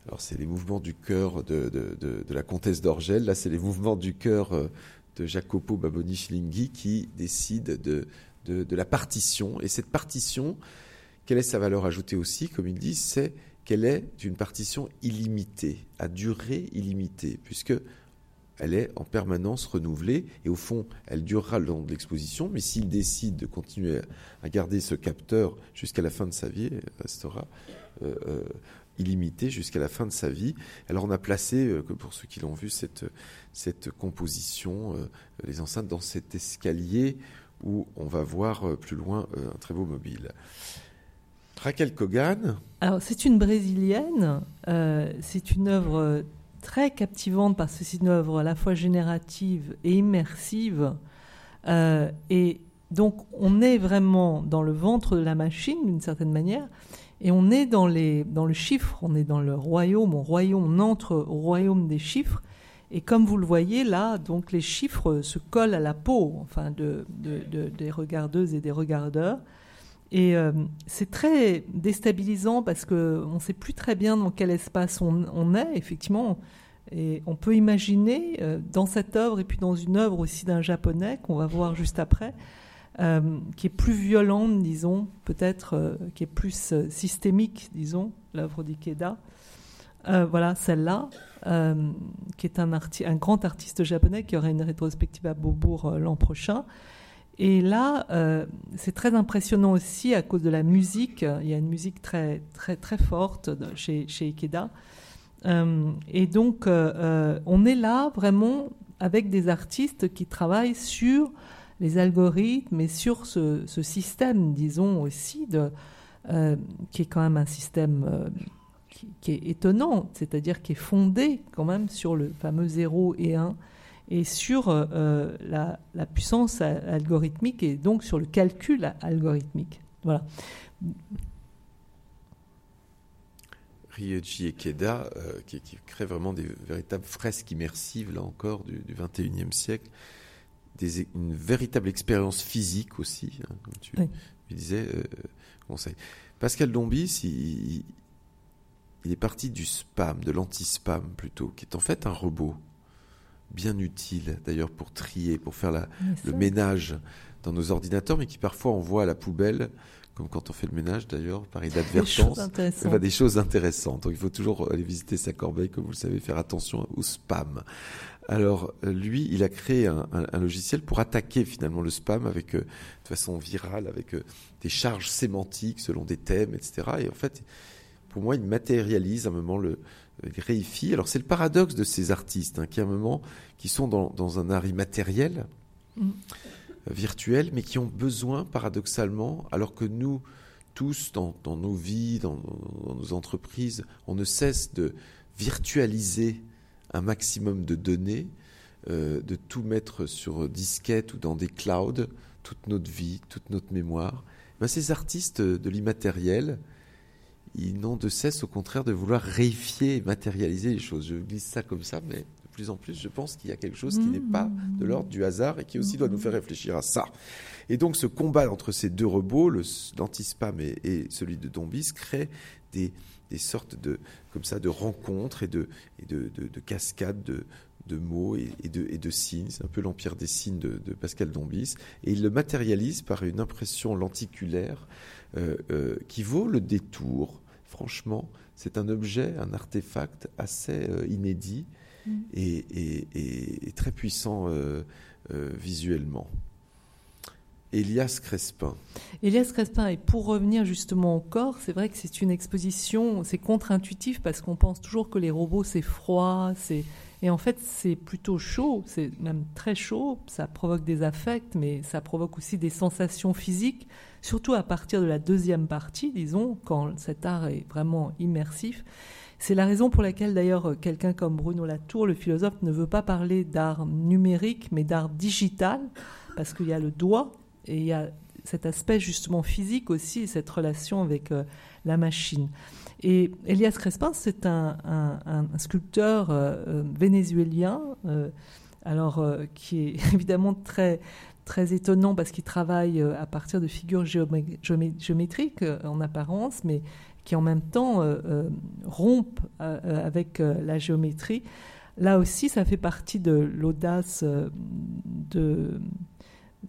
Alors c'est les mouvements du cœur de, la comtesse d'Orgel, là c'est les mouvements du cœur de Jacopo Baboni Schlinghi qui décide de, de, la partition. Et cette partition, quelle est sa valeur ajoutée aussi, comme ils disent, c'est qu'elle est d'une partition illimitée, à durée illimitée, puisque elle est en permanence renouvelée et au fond, elle durera le long de l'exposition. Mais s'il décide de continuer à garder ce capteur jusqu'à la fin de sa vie, elle restera euh, euh, illimité jusqu'à la fin de sa vie. Alors on a placé, euh, pour ceux qui l'ont vu, cette, cette composition, les enceintes dans cet escalier où on va voir plus loin un très beau mobile. Raquel Kogan. Alors, c'est une brésilienne. Euh, c'est une œuvre très captivante parce que c'est une œuvre à la fois générative et immersive. Euh, et donc, on est vraiment dans le ventre de la machine, d'une certaine manière. Et on est dans, les, dans le chiffre, on est dans le royaume, au royaume, on entre au royaume des chiffres. Et comme vous le voyez là, donc les chiffres se collent à la peau, enfin, de, des regardeuses et des regardeurs. Et euh, c'est très déstabilisant parce qu'on ne sait plus très bien dans quel espace on, est, effectivement. Et on peut imaginer euh, dans cette œuvre et puis dans une œuvre aussi d'un japonais qu'on va voir juste après, euh, qui est plus violente, disons, peut-être, qui est plus systémique, disons, l'œuvre d'Ikeda. voilà, celle-là, qui est un, un, grand artiste japonais qui aura une rétrospective à Beaubourg l'an prochain. Et là, euh, c'est très impressionnant aussi à cause de la musique. Il y a une musique très, très, très forte chez, chez Ikeda. Euh, et donc, euh, on est là vraiment avec des artistes qui travaillent sur les algorithmes et sur ce, système, disons aussi, qui est quand même un système qui, qui, est étonnant, c'est-à-dire qui est fondé quand même sur le fameux 0 et 1 et sur euh, euh, la, puissance algorithmique et donc sur le calcul algorithmique. Voilà. Ryoji Ikeda, qui, qui, crée vraiment des véritables fresques immersives, là encore, du, du 21e siècle. Des, une véritable expérience physique aussi, hein, comme tu, oui. disais, conseil. Pascal Dombis, il, il est parti du spam, de l'anti-spam plutôt, qui est en fait un robot bien utile d'ailleurs pour trier, pour faire la, le ménage dans nos ordinateurs, mais qui parfois envoie à la poubelle, comme quand on fait le ménage d'ailleurs, par *laughs* inadvertance, des, des choses intéressantes. Donc il faut toujours aller visiter sa corbeille, comme vous le savez, faire attention au spam. Alors lui, il a créé un, un, un logiciel pour attaquer finalement le spam avec euh, de façon virale, avec euh, des charges sémantiques selon des thèmes, etc. Et en fait, pour moi, il matérialise un moment le, réifie. Alors c'est le paradoxe de ces artistes, hein, qui à un moment, qui sont dans, dans un art immatériel, mm. euh, virtuel, mais qui ont besoin, paradoxalement, alors que nous, tous, dans, dans nos vies, dans, dans, nos entreprises, on ne cesse de virtualiser un maximum de données, euh, de tout mettre sur disquette ou dans des clouds, toute notre vie, toute notre mémoire. Ben, ces artistes de l'immatériel, ils n'ont de cesse, au contraire, de vouloir réifier et matérialiser les choses. Je glisse ça comme ça, mais de plus en plus, je pense qu'il y a quelque chose qui n'est pas de l'ordre du hasard et qui aussi doit nous faire réfléchir à ça. Et donc, ce combat entre ces deux robots, l'anti-spam et, et, celui de Dombis, crée des, sortes de, comme ça, de rencontres et de, cascades de, mots et, de, signes. C'est un peu l'empire des signes de, de, Pascal Dombis. Et il le matérialise par une impression lenticulaire euh, euh, qui vaut le détour franchement, c'est un objet, un artefact assez euh, inédit mm. et, et, et, très puissant euh, euh, visuellement. Elias Crespin. Elias Crespin, et pour revenir justement au corps, c'est vrai que c'est une exposition, c'est contre-intuitif parce qu'on pense toujours que les robots c'est froid, c'est et en fait c'est plutôt chaud, c'est même très chaud, ça provoque des affects, mais ça provoque aussi des sensations physiques surtout à partir de la deuxième partie, disons, quand cet art est vraiment immersif. C'est la raison pour laquelle d'ailleurs quelqu'un comme Bruno Latour, le philosophe, ne veut pas parler d'art numérique, mais d'art digital, parce qu'il y a le doigt et il y a cet aspect justement physique aussi, cette relation avec euh, la machine. Et Elias Crespin, c'est un, sculpteur euh, euh vénézuélien, euh, alors qui est *laughs* évidemment très très étonnant parce qu'il travaille à partir de figures géomé géométriques en apparence, mais qui en même temps rompent avec la géométrie. Là aussi, ça fait partie de l'audace de,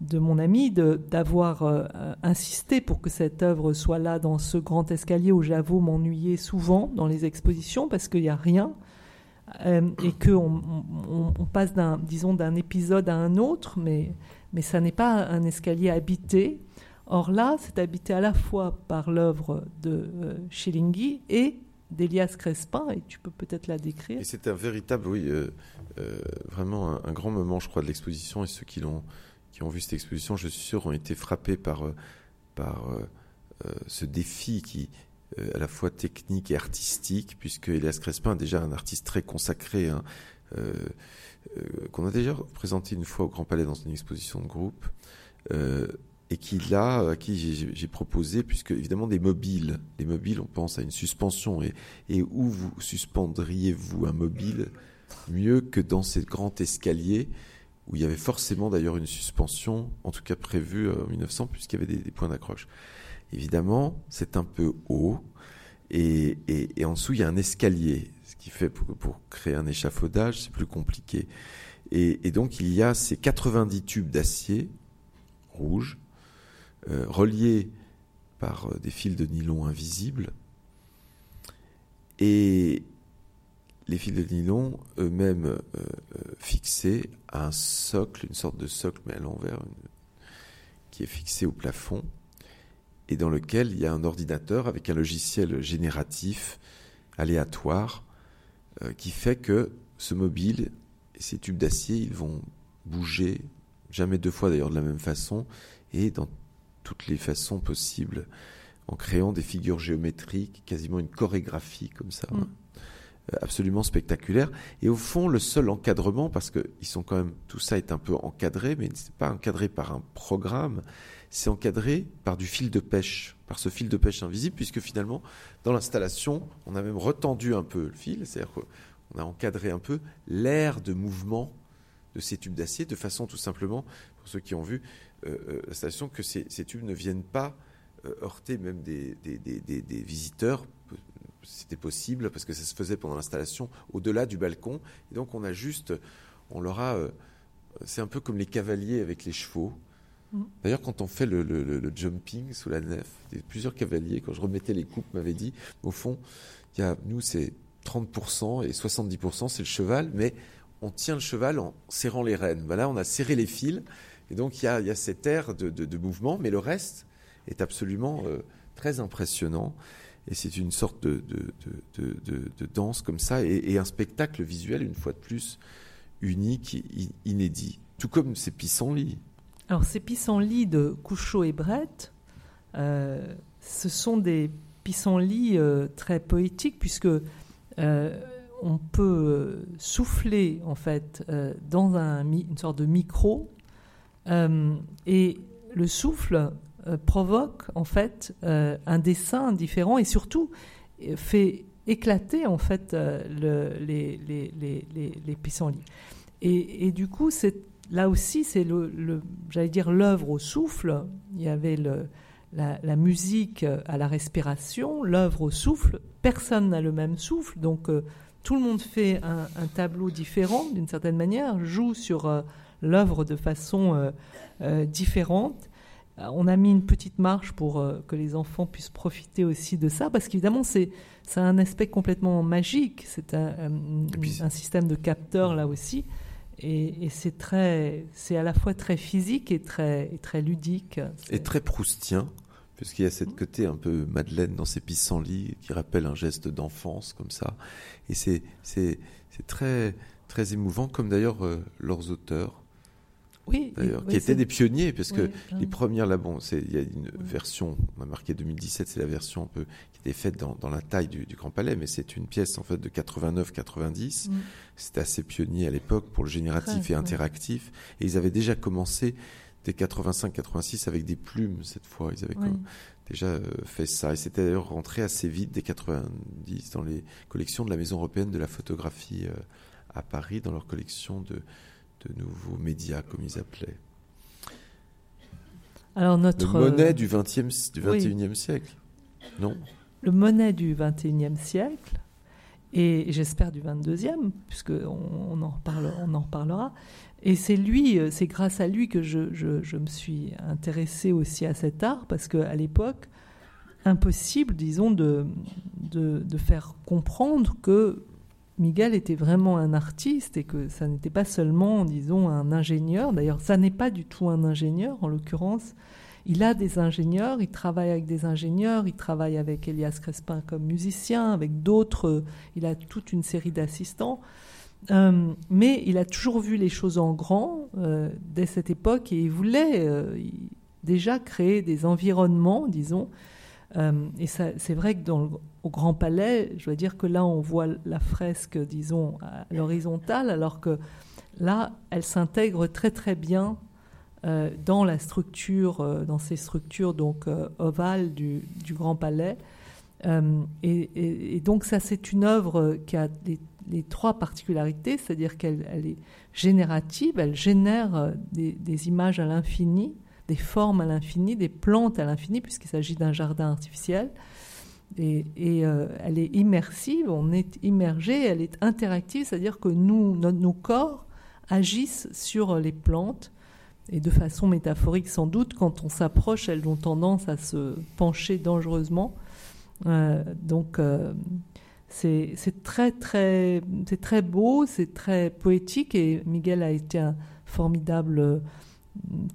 de mon ami d'avoir insisté pour que cette œuvre soit là dans ce grand escalier où j'avoue m'ennuyer souvent dans les expositions parce qu'il n'y a rien. Euh, et qu'on on, passe d'un, disons, d'un épisode à un autre, mais mais ça n'est pas un escalier habité. Or là, c'est habité à la fois par l'œuvre de euh, Schillingui et d'Elias Crespin, et tu peux peut-être la décrire. C'est un véritable, oui, euh, euh, vraiment un, un, grand moment, je crois, de l'exposition, et ceux qui, l'ont, qui ont vu cette exposition, je suis sûr, ont été frappés par, euh, par euh, ce défi qui à la fois technique et artistique, puisque Elias Crespin est déjà un artiste très consacré, hein, euh, qu'on a déjà présenté une fois au Grand Palais dans une exposition de groupe, euh, et qui là, à qui j'ai proposé, puisque évidemment des mobiles, les mobiles, on pense à une suspension, et, et où vous suspendriez-vous un mobile mieux que dans ces grands escaliers où il y avait forcément d'ailleurs une suspension, en tout cas prévue en 1900, puisqu'il y avait des, points d'accroche. Évidemment, c'est un peu haut, et, en dessous, il y a un escalier qui fait pour, pour créer un échafaudage, c'est plus compliqué. Et, et, donc il y a ces 90 tubes d'acier rouge euh, reliés par euh, des fils de nylon invisibles. Et les fils de nylon eux-mêmes euh, euh, fixés à un socle, une sorte de socle mais à l'envers, qui est fixé au plafond et dans lequel il y a un ordinateur avec un logiciel génératif aléatoire euh, qui fait que ce mobile et ces tubes d'acier, vont bouger, jamais deux fois d'ailleurs de la même façon, et dans toutes les façons possibles, en créant des figures géométriques, quasiment une chorégraphie comme ça, mm. Absolument spectaculaire. Et au fond, le seul encadrement, parce que ils sont quand même, tout ça est un peu encadré, mais c'est pas encadré par un programme, c'est encadré par du fil de pêche, par ce fil de pêche invisible, puisque finalement, dans l'installation, on a même retendu un peu le fil, c'est-à-dire qu'on a encadré un peu l'air de mouvement de ces tubes d'acier, de façon tout simplement, pour ceux qui ont vu euh, euh, l'installation, que ces, tubes ne viennent pas euh, heurter même des visiteurs c'était possible parce que ça se faisait pendant l'installation au-delà du balcon. Et donc on a juste, on leur a, euh, c'est un peu comme les cavaliers avec les chevaux. Mm. D'ailleurs, quand on fait le, jumping sous la nef, plusieurs cavaliers, quand je remettais les coupes, m'avaient dit, au fond, il y a, nous, c'est 30% et 70%, c'est le cheval, mais on tient le cheval en serrant les rênes. Voilà, on a serré les fils, et donc il y a, y a cet air de, mouvement, mais le reste est absolument euh, très impressionnant. Et c'est une sorte de, de, danse comme ça, et, un spectacle visuel, une fois de plus, unique, inédit. Tout comme ces pissenlits. Alors, ces pissenlits de Couchot et Brett, euh, ce sont des pissenlits euh, très poétiques, puisque euh, on peut souffler, en fait, dans un, une sorte de micro, et le souffle euh, provoque en fait euh, un dessin différent et surtout euh, fait éclater en fait le, les, les, les, les, pissenlits. Et, et, du coup, c'est là aussi, c'est le, j'allais dire l'œuvre au souffle. Il y avait le, la, musique à la respiration, l'œuvre au souffle. Personne n'a le même souffle, donc tout le monde fait un tableau différent d'une certaine manière, joue sur l'œuvre de façon différente. Euh, on a mis une petite marche pour euh, que les enfants puissent profiter aussi de ça, parce qu'évidemment, c'est un aspect complètement magique. C'est un, un, système de capteurs là aussi. Et, c'est très, c'est à la fois très physique et très, très ludique. Et très proustien, puisqu'il y a cette côté un peu Madeleine dans ses pissenlits qui rappelle un geste d'enfance comme ça. Et c'est, c'est, très, très émouvant, comme d'ailleurs euh, leurs auteurs oui, d'ailleurs, qui étaient des pionniers, parce que les premières, là, bon, il y a une version, on a marqué 2017, c'est la version un peu qui était faite dans, dans la taille du, Grand Palais, mais c'est une pièce en fait de 89-90. C'était assez pionnier à l'époque pour le génératif et interactif, et ils avaient déjà commencé dès 85-86 avec des plumes cette fois. Ils avaient déjà euh, fait ça, et c'était d'ailleurs rentré assez vite dès 90 dans les collections de la Maison européenne de la photographie euh, à Paris, dans leur collection de de nouveaux médias, comme ils appelaient. Alors notre le monnaie du, 20e, du 21e siècle, non? Le monnaie du 21e siècle, et j'espère du 22e, puisqu'on on en, reparle, on en reparlera. Et c'est lui, c'est grâce à lui que je, je, je me suis intéressée aussi à cet art, parce qu'à l'époque, impossible, disons, de, de, de, faire comprendre que Miguel était vraiment un artiste et que ça n'était pas seulement, disons, un ingénieur. D'ailleurs, ça n'est pas du tout un ingénieur, en l'occurrence. Il a des ingénieurs, il travaille avec des ingénieurs, il travaille avec Elias Crespin comme musicien, avec d'autres, il a toute une série d'assistants. Euh, mais il a toujours vu les choses en grand euh, dès cette époque et il voulait euh, déjà créer des environnements, disons. Et c'est vrai que dans le, au Grand Palais, je dois dire que là, on voit la fresque, disons, à l'horizontale, alors que là, elle s'intègre très très bien euh, dans la structure, euh, dans ces structures donc euh, ovales du, Grand Palais. Et, donc ça, c'est une œuvre qui a les, trois particularités, c'est-à-dire qu'elle est générative, elle génère des images à l'infini, des formes à l'infini, des plantes à l'infini, puisqu'il s'agit d'un jardin artificiel. Et, euh, elle est immersive, on est immergé, elle est interactive, c'est-à-dire que nous, nos corps agissent sur les plantes, et de façon métaphorique sans doute, quand on s'approche, elles ont tendance à se pencher dangereusement. Euh, donc euh, c'est très très très beau, c'est très poétique, et Miguel a été un formidable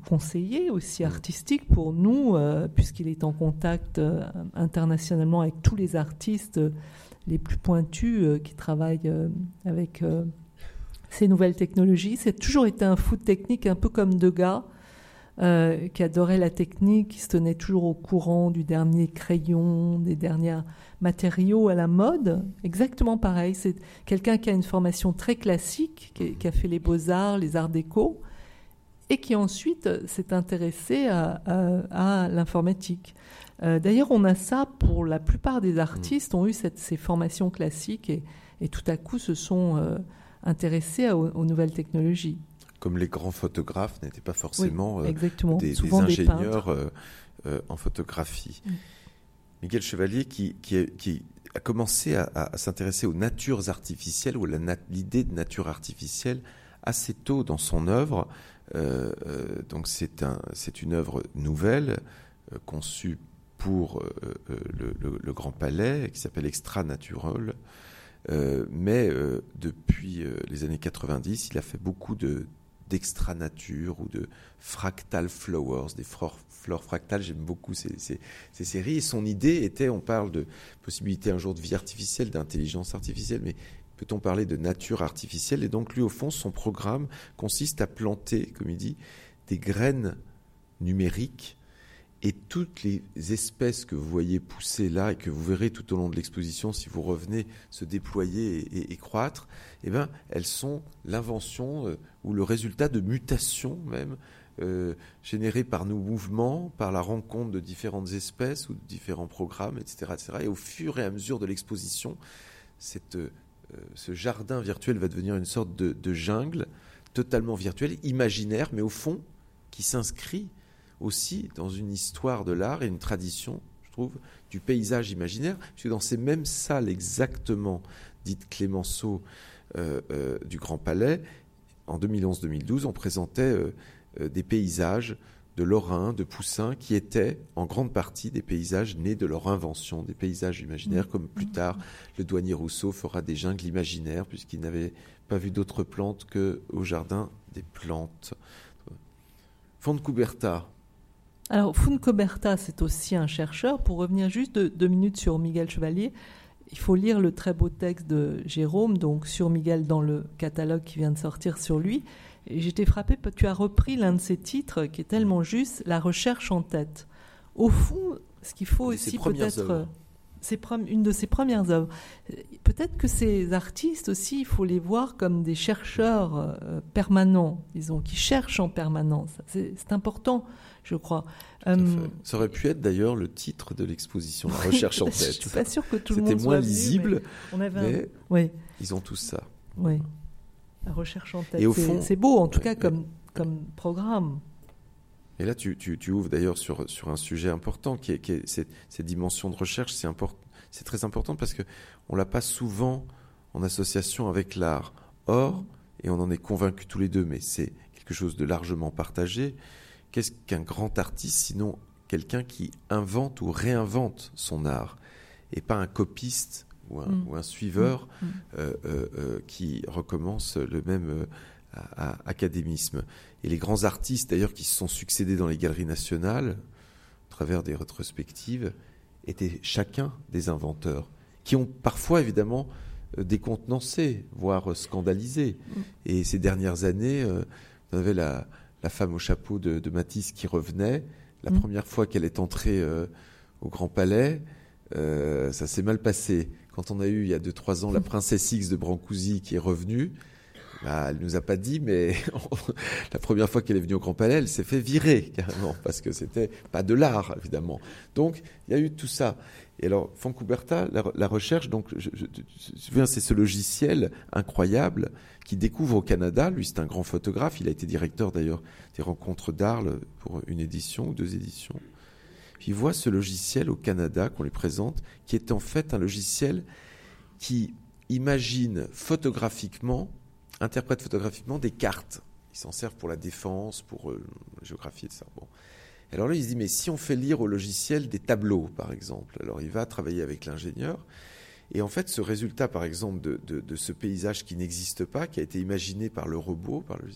conseiller aussi artistique pour nous, euh, puisqu'il est en contact euh, internationalement avec tous les artistes les plus pointus euh, qui travaillent avec ces nouvelles technologies. C'est toujours été un foot technique un peu comme Degas. euh, qui adorait la technique, qui se tenait toujours au courant du dernier crayon, des derniers matériaux à la mode. Exactement pareil. C'est quelqu'un qui a une formation très classique, qui, a fait les beaux-arts, les arts déco, et qui ensuite s'est intéressé à, l'informatique. Euh, d'ailleurs, on a ça pour la plupart des artistes, ont eu ces formations classiques et, tout à coup se sont euh, intéressés aux nouvelles technologies comme les grands photographes n'étaient pas forcément euh, des, ingénieurs en photographie. Mm. Miguel Chevalier, qui, a, commencé à, s'intéresser aux natures artificielles ou à l'idée de nature artificielle assez tôt dans son œuvre. Donc c'est un, une œuvre nouvelle conçue pour le, Grand Palais qui s'appelle Extra Natural. mais depuis les années 90, il a fait beaucoup de, d'extra-nature ou de fractal flowers, des fleurs, fractales. J'aime beaucoup ces, ces, séries. Et son idée était, on parle de possibilité un jour de vie artificielle, d'intelligence artificielle, mais peut-on parler de nature artificielle Et donc lui, au fond, son programme consiste à planter, comme il dit, des graines numériques et toutes les espèces que vous voyez pousser là et que vous verrez tout au long de l'exposition si vous revenez se déployer et, croître, eh ben, elles sont l'invention euh, ou le résultat de mutations même euh, générées par nos mouvements, par la rencontre de différentes espèces ou de différents programmes, etc. etc. Et au fur et à mesure de l'exposition, euh, ce jardin virtuel va devenir une sorte de jungle totalement virtuel, imaginaire, mais au fond qui s'inscrit aussi dans une histoire de l'art et une tradition, je trouve, du paysage imaginaire, puisque dans ces mêmes salles exactement dites Clémenceau euh, euh, du Grand Palais, en 2011-2012, on présentait euh, des paysages de Lorrain, de Poussin, qui étaient en grande partie des paysages nés de leur invention, des paysages imaginaires, mmh. comme plus tard le douanier Rousseau fera des jungles imaginaires, puisqu'il n'avait pas vu d'autres plantes qu'au jardin des plantes. Fontcuberta, alors, Funcoberta, c'est aussi un chercheur. Pour revenir juste deux, minutes sur Miguel Chevalier, il faut lire le très beau texte de Jérôme, donc sur Miguel dans le catalogue qui vient de sortir sur lui. Et j'étais frappée, tu as repris l'un de ses titres qui est tellement juste, La recherche en tête. Au fond, ce qu'il faut aussi peut-être une de ses premières œuvres. Peut-être que ces artistes aussi, il faut les voir comme des chercheurs euh, permanents, disons, qui cherchent en permanence. C'est important, je crois. Euh, Ça aurait pu être d'ailleurs le titre de l'exposition, La *laughs* recherche en tête. Je suis pas sûr que tout le monde C'était moins lisible, mais, oui. ils ont tous ça. Oui, la recherche en tête. C'est beau, en tout cas, comme, comme programme. Et là, tu, tu, ouvres d'ailleurs sur, sur un sujet important qui est, qui est cette, cette, dimension de recherche. C'est c'est très important parce que on l'a pas souvent en association avec l'art. Or, et on en est convaincus tous les deux, mais c'est quelque chose de largement partagé. Qu'est-ce qu'un grand artiste sinon quelqu'un qui invente ou réinvente son art et pas un copiste ou un, mm. ou un suiveur mm. euh, euh, euh, qui recommence le même académisme. Et les grands artistes, d'ailleurs, qui se sont succédés dans les galeries nationales, à travers des rétrospectives, étaient chacun des inventeurs, qui ont parfois, évidemment, décontenancé, voire scandalisé. Mm. Et ces dernières années, euh, on avait la, femme au chapeau de, Matisse qui revenait. La mm. première fois qu'elle est entrée euh, au Grand Palais, ça s'est mal passé. Quand on a eu, il y a 2-3 ans, la princesse X de Brancusi qui est revenue, bah, elle nous a pas dit, mais *laughs* la première fois qu'elle est venue au Grand Palais, elle s'est fait virer carrément parce que c'était pas de l'art évidemment. Donc il y a eu tout ça. Et alors Foncouberta, la, la recherche, donc je, je, c'est ce logiciel incroyable qui découvre au Canada. Lui, c'est un grand photographe. Il a été directeur d'ailleurs des rencontres d'Arles pour une édition ou deux éditions. Puis il voit ce logiciel au Canada qu'on lui présente, qui est en fait un logiciel qui imagine photographiquement interprète photographiquement des cartes. Ils s'en servent pour la défense, pour euh, la géographie, etc. Bon. Alors là, il se dit, mais si on fait lire au logiciel des tableaux, par exemple, alors il va travailler avec l'ingénieur. Et en fait, ce résultat, par exemple, de, ce paysage qui n'existe pas, qui a été imaginé par le robot, par le,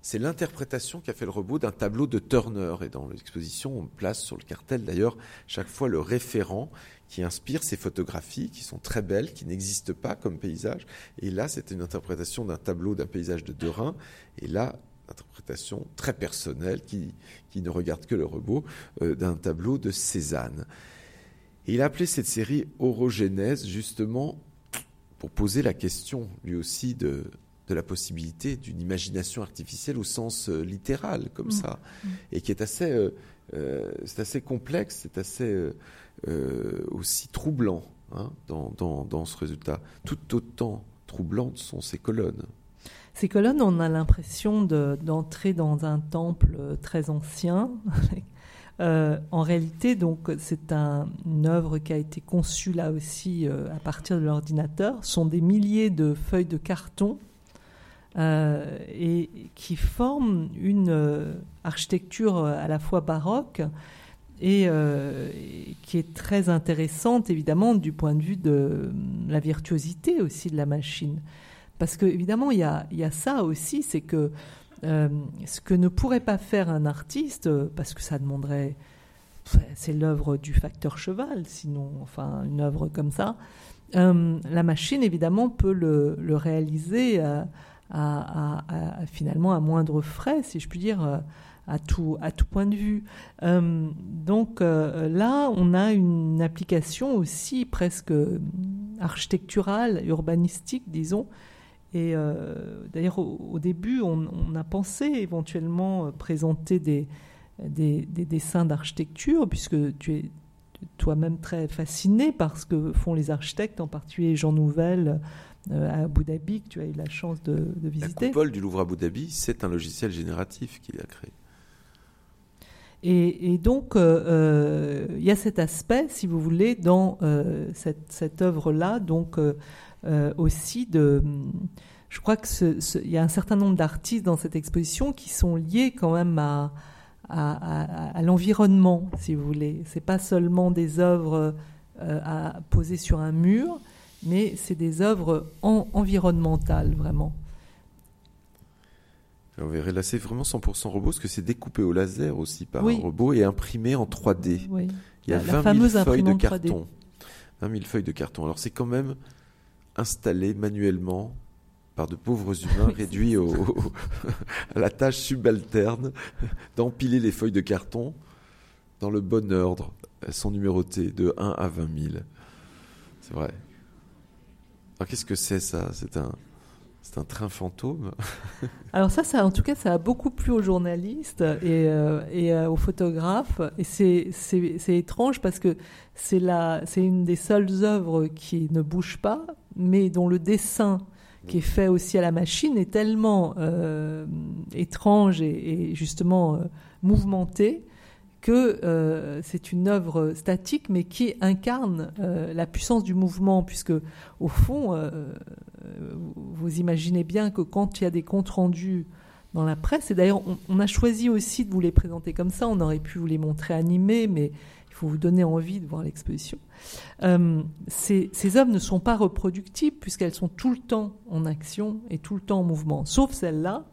c'est l'interprétation qu'a fait le robot d'un tableau de Turner. Et dans l'exposition, on place sur le cartel d'ailleurs chaque fois le référent qui inspire ces photographies qui sont très belles, qui n'existent pas comme paysage. Et là, c'était une interprétation d'un tableau d'un paysage de Derain. Et là, interprétation très personnelle qui, qui ne regarde que le robot d'un tableau de Cézanne. Et il a appelé cette série Orogénèse justement pour poser la question lui aussi de, de la possibilité d'une imagination artificielle au sens euh, littéral, comme mm. ça, mm. et qui est assez, euh, euh, c'est assez complexe, c'est assez aussi troublant hein, dans, dans, dans, ce résultat. Tout autant troublantes sont ces colonnes. Ces colonnes, on a l'impression d'entrer dans un temple très ancien. *laughs* en réalité, donc, c'est un, une œuvre qui a été conçue là aussi à partir de l'ordinateur. Ce sont des milliers de feuilles de carton euh, et qui forment une euh, architecture à la fois baroque et euh, qui est très intéressante évidemment du point de vue de la virtuosité aussi de la machine. Parce que évidemment il y a, y a ça aussi, c'est que ce que ne pourrait pas faire un artiste, parce que ça demanderait, c'est l'œuvre du facteur cheval, sinon, enfin une œuvre comme ça, la machine évidemment peut le, réaliser finalement à moindre frais, si je puis dire, euh, à tout, à tout point de vue. Euh, donc euh, là, on a une application aussi presque architecturale, urbanistique, disons. Et d'ailleurs, au, début, on, a pensé éventuellement présenter des, des, des dessins d'architecture, puisque tu es toi-même très fasciné par ce que font les architectes, en particulier Jean Nouvel, à Abu Dhabi que tu as eu la chance de, visiter. La coupole du Louvre Abu Dhabi, c'est un logiciel génératif qu'il a créé. Et, donc, euh, euh, il y a cet aspect, si vous voulez, dans cette, cette œuvre-là, donc aussi de. Je crois qu'il y a un certain nombre d'artistes dans cette exposition qui sont liés quand même à, à, à l'environnement, si vous voulez. C'est pas seulement des œuvres à poser sur un mur, mais c'est des œuvres environnementales, vraiment. On verrait là, c'est vraiment 100% robot, parce que c'est découpé au laser aussi par un robot et imprimé en 3D. Il y a 20 000 feuilles de carton. 20 000 feuilles de carton. Alors c'est quand même installé manuellement par de pauvres *laughs* humains réduits *laughs* à la tâche subalterne *laughs* d'empiler les feuilles de carton dans le bon ordre. Elles sont numérotées de 1 à 20 000. C'est vrai. Alors qu'est-ce que c'est ça? C'est un, un train fantôme? *laughs* Alors ça, ça, en tout cas, ça a beaucoup plu aux journalistes et, euh, euh, aux photographes. Et c'est, étrange parce que c'est, une des seules œuvres qui ne bouge pas, mais dont le dessin qui est fait aussi à la machine est tellement euh, étrange et justement mouvementé que euh, c'est une œuvre statique, mais qui incarne euh, la puissance du mouvement, puisque au fond, euh, vous imaginez bien que quand il y a des comptes rendus dans la presse, et d'ailleurs on, a choisi aussi de vous les présenter comme ça, on aurait pu vous les montrer animés, mais il faut vous donner envie de voir l'exposition. Ces, ces, œuvres ne sont pas reproductibles puisqu'elles sont tout le temps en action et tout le temps en mouvement, sauf celle-là,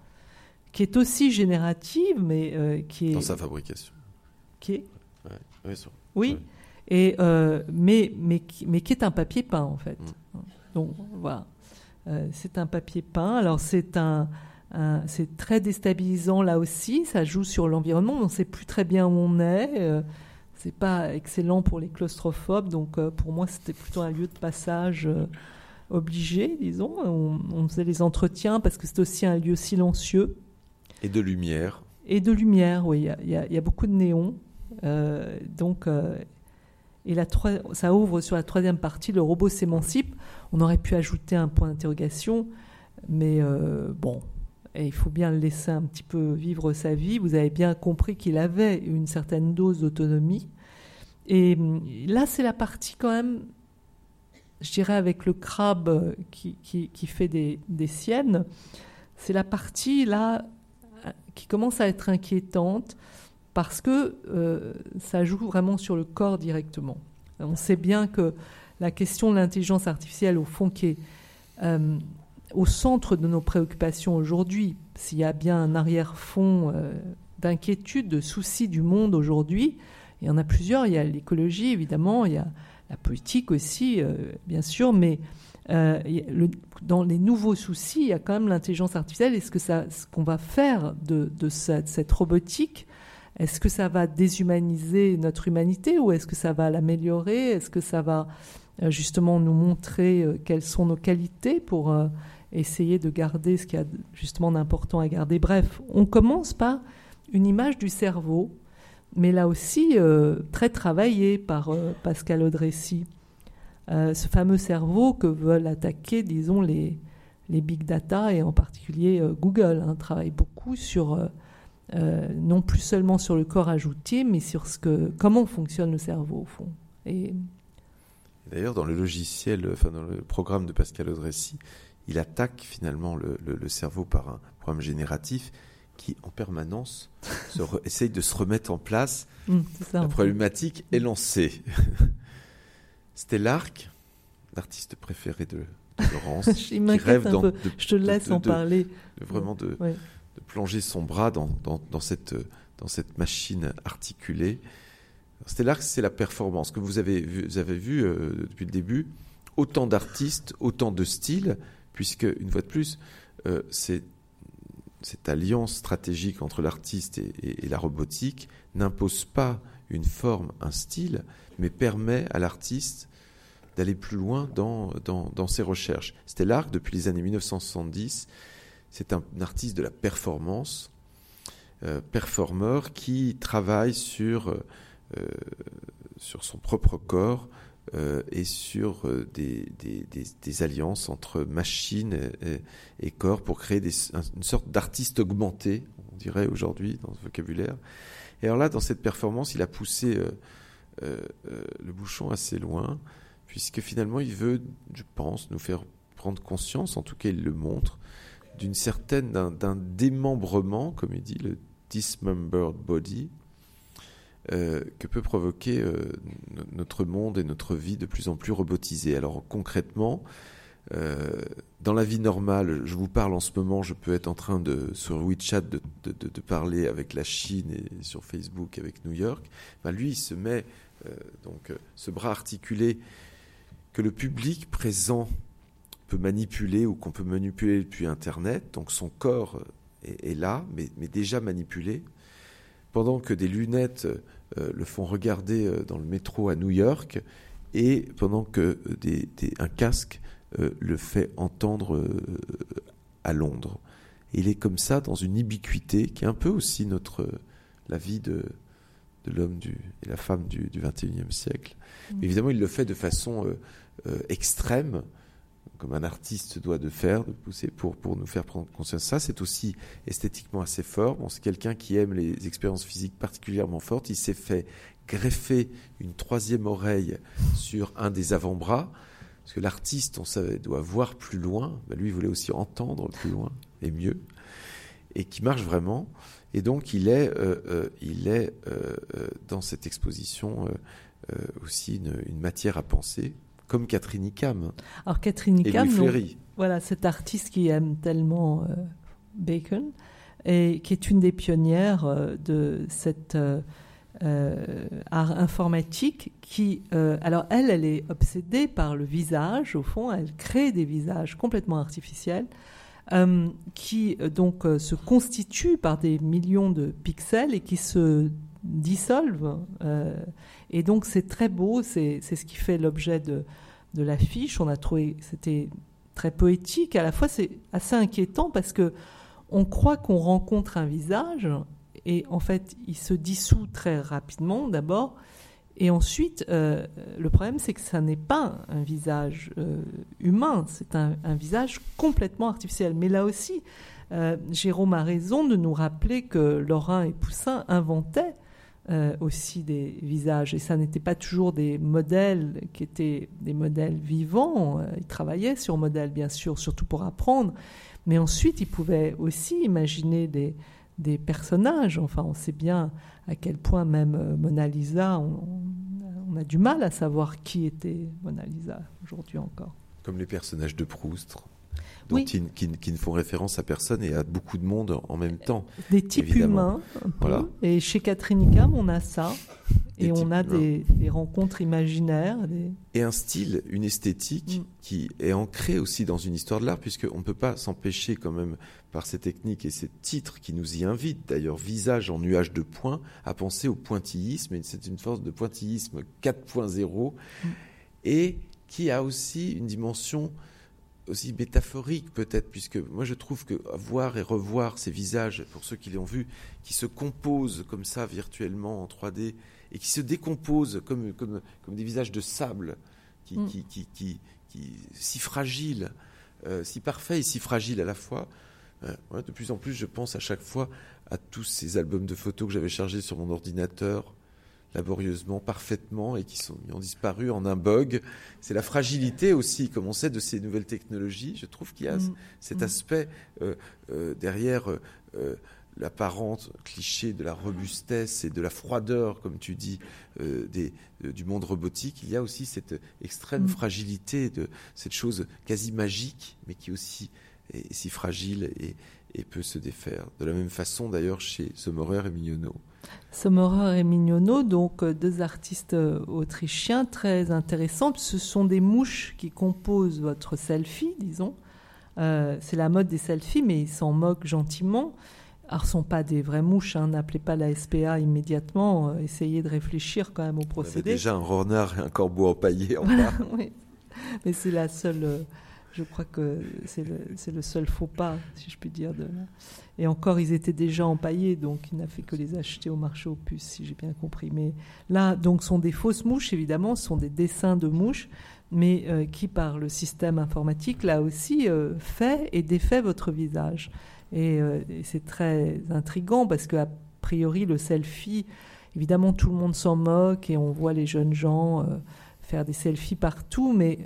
qui est aussi générative, mais qui est... Dans sa fabrication oui, Et, euh, mais, mais, mais qui est un papier peint en fait. Mm. Donc voilà, euh, c'est un papier peint. Alors c'est un, c'est très déstabilisant là aussi. Ça joue sur l'environnement. On ne sait plus très bien où on est. Euh, c'est pas excellent pour les claustrophobes. Donc pour moi, c'était plutôt un lieu de passage obligé, disons. On, on, faisait les entretiens parce que c'est aussi un lieu silencieux. Et de lumière. Et de lumière, oui. Il y, y, a beaucoup de néons. Euh, donc, euh, et la ça ouvre sur la troisième partie, le robot s'émancipe. On aurait pu ajouter un point d'interrogation, mais euh, bon, il faut bien le laisser un petit peu vivre sa vie. Vous avez bien compris qu'il avait une certaine dose d'autonomie. Et hum, là, c'est la partie quand même, je dirais, avec le crabe qui, qui, fait des, des siennes, c'est la partie là qui commence à être inquiétante parce que euh, ça joue vraiment sur le corps directement. On sait bien que la question de l'intelligence artificielle, au fond, qui est euh, au centre de nos préoccupations aujourd'hui, s'il y a bien un arrière-fond euh, d'inquiétude, de soucis du monde aujourd'hui, il y en a plusieurs. Il y a l'écologie, évidemment, il y a la politique aussi, bien sûr, mais euh, dans les nouveaux soucis, il y a quand même l'intelligence artificielle. Que ça, ce qu'on va faire de, cette, robotique, est-ce que ça va déshumaniser notre humanité ou est-ce que ça va l'améliorer? Est-ce que ça va euh, justement nous montrer euh, quelles sont nos qualités pour essayer de garder ce qu'il y a justement d'important à garder? Bref, on commence par une image du cerveau, mais là aussi très travaillée par Pascal Audressy. Euh, ce fameux cerveau que veulent attaquer, disons, les, les big data et en particulier euh, Google hein, travaille beaucoup sur, euh, non plus seulement sur le corps ajouté, mais sur ce que, comment fonctionne le cerveau au fond. Et... D'ailleurs, dans le logiciel, enfin dans le programme de Pascal Audressy, il attaque finalement le, le, cerveau par un programme génératif qui, en permanence, *laughs* essaye de se remettre en place. Mmh, la problématique est lancée. *laughs* Stellark, l'artiste préféré de, Laurence, *laughs* qui rêve un peu. Je te laisse en parler. vraiment de, plonger son bras dans, cette, machine articulée. Stellark, c'est la performance que vous avez vu, euh, depuis le début. Autant d'artistes, autant de styles, puisque, une fois de plus, euh, c'est cette alliance stratégique entre l'artiste et, la robotique n'impose pas une forme, un style, mais permet à l'artiste d'aller plus loin dans, dans, ses recherches. Stellark, depuis les années 1970, c'est un, artiste de la performance, euh, performeur qui travaille sur, euh, euh, sur son propre corps et sur des, des, alliances entre machine et, corps pour créer une sorte d'artiste augmenté, on dirait aujourd'hui dans ce vocabulaire. Et alors là, dans cette performance, il a poussé euh, euh, le bouchon assez loin, puisque finalement il veut, je pense, nous faire prendre conscience, en tout cas il le montre, d'une certaine, d'un démembrement, comme il dit, le dismembered body, euh, que peut provoquer notre monde et notre vie de plus en plus robotisée. Alors concrètement, dans la vie normale, je vous parle en ce moment, je peux être en train de, sur WeChat, de, parler avec la Chine et sur Facebook avec New York. Ben lui, il se met euh, donc euh, ce bras articulé que le public présent peut manipuler ou qu'on peut manipuler depuis Internet. Donc son corps euh, est, là, mais, déjà manipulé. Pendant que des lunettes le font regarder dans le métro à New York et pendant que un casque le fait entendre à Londres. il est comme ça dans une ubiquité qui est un peu aussi notre la vie de, de l'homme et la femme du, 21e siècle. Mm. évidemment, il le fait de façon euh, euh, extrême, comme un artiste doit de faire, de pousser pour, pour nous faire prendre conscience. Ça, c'est aussi esthétiquement assez fort. Bon, c'est quelqu'un qui aime les expériences physiques particulièrement fortes. Il s'est fait greffer une troisième oreille sur un des avant-bras. Parce que l'artiste, on savait, doit voir plus loin. Ben, lui, il voulait aussi entendre plus loin et mieux. Et qui marche vraiment. Et donc, il est, euh, euh, il est euh, dans cette exposition aussi une, matière à penser, comme Catherine Icam. Alors, Catherine Icam, voilà, cet artiste qui aime tellement Bacon et qui est une des pionnières de cette art informatique qui, alors elle, elle est obsédée par le visage, au fond, elle crée des visages complètement artificiels euh, qui euh, donc euh, se constituent par des millions de pixels et qui se dissolvent. et donc c'est très beau, c'est ce qui fait l'objet de, de l'affiche. On a trouvé, c'était très poétique. À la fois, c'est assez inquiétant parce que on croit qu'on rencontre un visage et en fait, il se dissout très rapidement d'abord. Et ensuite, euh, le problème, c'est que ça n'est pas un visage euh, humain, c'est un, visage complètement artificiel. Mais là aussi, euh, Jérôme a raison de nous rappeler que Lorrain et Poussin inventaient aussi des visages. Et ça n'était pas toujours des modèles qui étaient des modèles vivants. Ils travaillaient sur modèles, bien sûr, surtout pour apprendre. Mais ensuite, ils pouvaient aussi imaginer des, des personnages. Enfin, on sait bien à quel point même euh, Mona Lisa, on, a du mal à savoir qui était Mona Lisa aujourd'hui encore. Comme les personnages de Proust. Dont qui, qui, ne font référence à personne et à beaucoup de monde en même temps. Des types humains, voilà. Et chez Catherine Icam, on a ça. et on a des, des, rencontres imaginaires. Et un style, une esthétique mm. qui est ancrée aussi dans une histoire de l'art, puisqu'on ne peut pas s'empêcher quand même par ces techniques et ces titres qui nous y invitent, d'ailleurs, visage en nuage de points, à penser au pointillisme. Et c'est une force de pointillisme 4.0 mm. et qui a aussi une dimension aussi métaphorique peut-être, puisque moi je trouve que voir et revoir ces visages, pour ceux qui l'ont vu, qui se composent comme ça virtuellement en 3D et qui se décomposent comme, comme, comme des visages de sable, qui, mm. qui, qui, qui, si fragiles, euh, si parfaits et si fragiles à la fois. Euh, de plus en plus, je pense à chaque fois à tous ces albums de photos que j'avais chargés sur mon ordinateur, laborieusement, parfaitement, et qui, sont, ont disparu en un bug. C'est la fragilité aussi, comme on sait, de ces nouvelles technologies. Je trouve qu'il y a mm. cet mm. aspect euh, euh, derrière euh, l'apparente cliché de la robustesse et de la froideur, comme tu dis, des, du monde robotique. Il y a aussi cette extrême mm. fragilité de cette chose quasi magique, mais qui aussi est si fragile et, et peut se défaire. De la même façon, d'ailleurs, chez Sommerer et Mignonneau. Sommerer et Mignonneau, donc euh, deux artistes euh, autrichiens très intéressants. Ce sont des mouches qui composent votre selfie, disons. Euh, c'est la mode des selfies, mais ils s'en moquent gentiment. Alors, ce ne sont pas des vraies mouches, hein. n'appelez pas la SPA immédiatement, essayez de réfléchir quand même au procédé. déjà un renard et un corbeau empaillé en *laughs* bas. oui. Mais c'est la seule je crois que c'est le, seul faux pas, si je puis dire. Et encore, ils étaient déjà empaillés, donc il n'a fait que les acheter au marché aux puces, si j'ai bien compris. Mais là, donc, sont des fausses mouches, évidemment, sont des dessins de mouches, mais euh, qui, par le système informatique, là aussi, euh, fait et défait votre visage. Et, euh, et c'est très intrigant parce qu'a priori, le selfie, évidemment, tout le monde s'en moque et on voit les jeunes gens faire des selfies partout, mais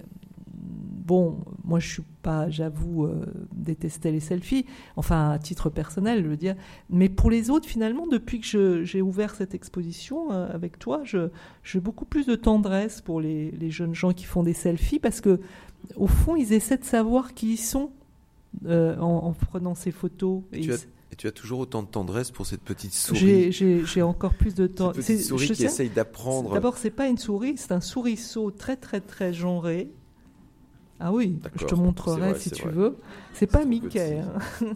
bon, moi je suis pas, j'avoue, euh, détester les selfies, enfin à titre personnel, je veux dire. Mais pour les autres, finalement, depuis que j'ai ouvert cette exposition euh, avec toi, j'ai beaucoup plus de tendresse pour les, jeunes gens qui font des selfies parce que, au fond, ils essaient de savoir qui ils sont euh, en, prenant ces photos. Et, tu as, toujours autant de tendresse pour cette petite souris. J'ai encore plus de temps. Cette petite souris qui essaye d'apprendre. D'abord, c'est pas une souris, c'est un souriceau très très très genré ah oui, je te montrerai si tu veux. C'est pas Mickey. Hein. *laughs*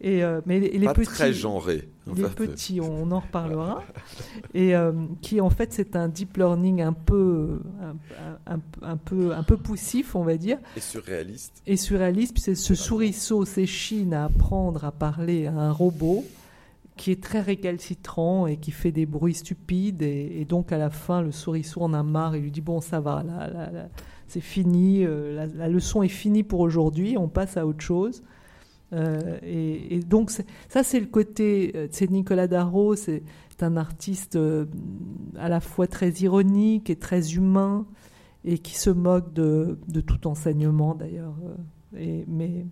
Et euh, mais les, pas petits, très genré. Les petits, on en reparlera. *laughs* et euh, qui en fait c'est un deep learning un peu, un, un, peu, un peu poussif, on va dire. Et surréaliste. Et surréaliste, puis ce souriceau s'échine à apprendre à parler à un robot qui est très récalcitrant et qui fait des bruits stupides. Et, donc à la fin, le souriceau en a marre et lui dit bon ça va, là, là, là c'est fini, euh, la, leçon est finie pour aujourd'hui, on passe à autre chose. Euh, et, donc ça, c'est le côté, euh, c'est Nicolas Darro, c'est un artiste à la fois très ironique et très humain, et qui se moque de, tout enseignement d'ailleurs. mais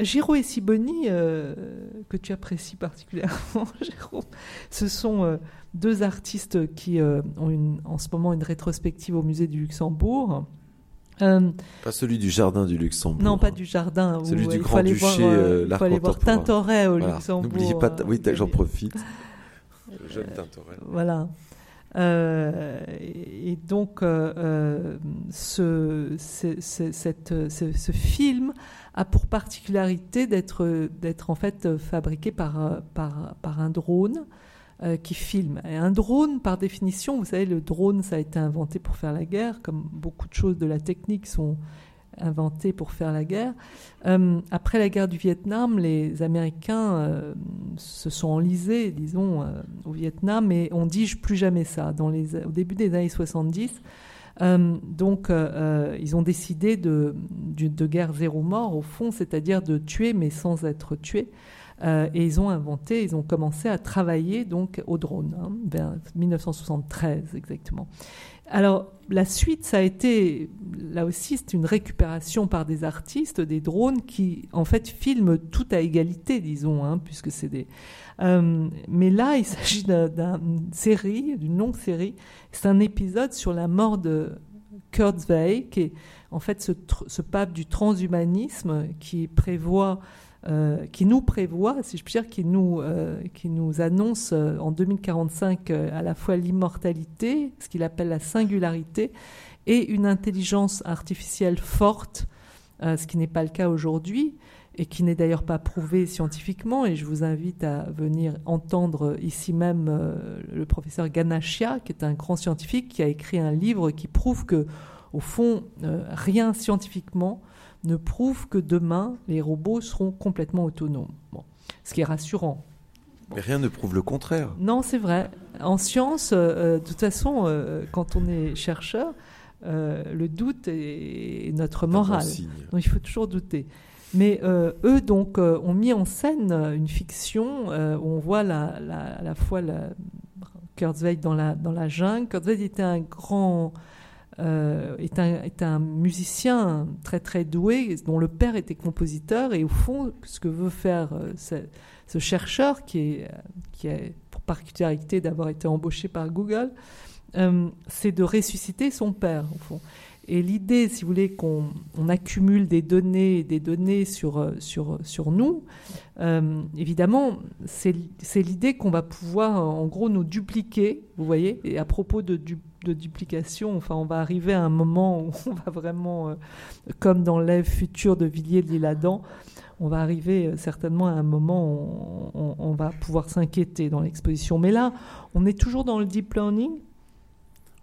Giro et Siboni, que tu apprécies particulièrement, *laughs* Giro, ce sont deux artistes qui euh, ont en ce moment une rétrospective au musée du Luxembourg. Euh, pas celui du jardin du Luxembourg. Non, pas du jardin. Celui du Grand Duché, voir, euh, Il faut aller voir Tintoret au Luxembourg. N'oubliez pas, oui, j'en profite. Le jeune Tintoret. Voilà. et donc, ce, cette, ce, film a pour particularité d'être en fait fabriqué par, par, par un drone euh, qui filme. Un drone, par définition, vous savez, le drone, ça a été inventé pour faire la guerre, comme beaucoup de choses de la technique sont inventées pour faire la guerre. Euh, après la guerre du Vietnam, les Américains euh, se sont enlisés, disons, au Vietnam, et on dit plus jamais ça. Au début des années 70, donc, ils ont décidé de, de, de, guerre zéro mort, au fond, c'est-à-dire de tuer mais sans être tué. Euh, et ils ont inventé, ils ont commencé à travailler donc au drone, hein, vers 1973 exactement. Alors la suite, ça a été, là aussi, c'est une récupération par des artistes, des drones qui en fait filment tout à égalité, disons, hein, puisque c'est des. Euh, mais là, il s'agit d'une série, d'une longue série. C'est un épisode sur la mort de Kurzweil, qui est en fait ce, pape du transhumanisme qui prévoit, euh, qui nous prévoit, si je puis dire, qui nous, euh, qui nous annonce euh, en 2045 à la fois l'immortalité, ce qu'il appelle la singularité, et une intelligence artificielle forte, ce qui n'est pas le cas aujourd'hui et qui n'est d'ailleurs pas prouvé scientifiquement. Et je vous invite à venir entendre ici même le professeur Ganachia, qui est un grand scientifique, qui a écrit un livre qui prouve que au fond, euh, rien scientifiquement ne prouve que demain, les robots seront complètement autonomes. Bon. Ce qui est rassurant. Mais rien ne prouve le contraire. Non, c'est vrai. En science, euh, euh, de toute façon, quand on est chercheur, le doute est notre morale. Donc il faut toujours douter. Mais eux, donc, ont mis en scène une fiction où on voit la, la, à la fois la, Kurzweil dans la, dans la jungle. Kurzweil était un grand euh, est, un, est, un, musicien très très doué, dont le père était compositeur. Et au fond, ce que veut faire euh, ce, chercheur, qui, est, qui a pour particularité d'avoir été embauché par Google, euh, c'est de ressusciter son père, au fond. Et l'idée, si vous voulez, qu'on on accumule des données, des données sur, sur, sur nous, évidemment, c'est l'idée qu'on va pouvoir, en gros, nous dupliquer, vous voyez, et à propos de, du, de duplication. Enfin, on va arriver à un moment où on va vraiment, euh, comme dans l'Ève future de Villiers de l'Isle-Adam, on va arriver euh, certainement à un moment où on, va pouvoir s'inquiéter dans l'exposition. Mais là, on est toujours dans le deep learning?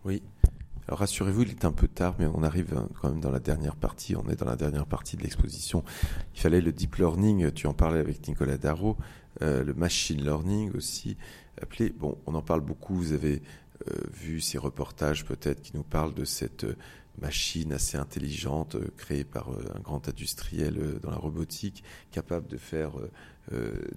Oui. Alors rassurez-vous, il est un peu tard, mais on arrive hein, quand même dans la dernière partie. On est dans la dernière partie de l'exposition. Il fallait le deep learning. Tu en parlais avec Nicolas Darro, euh, le machine learning aussi. Appelé, bon, on en parle beaucoup. Vous avez euh, vu ces reportages peut-être qui nous parlent de cette euh, machine assez intelligente euh, créée par un grand industriel dans la robotique, capable de faire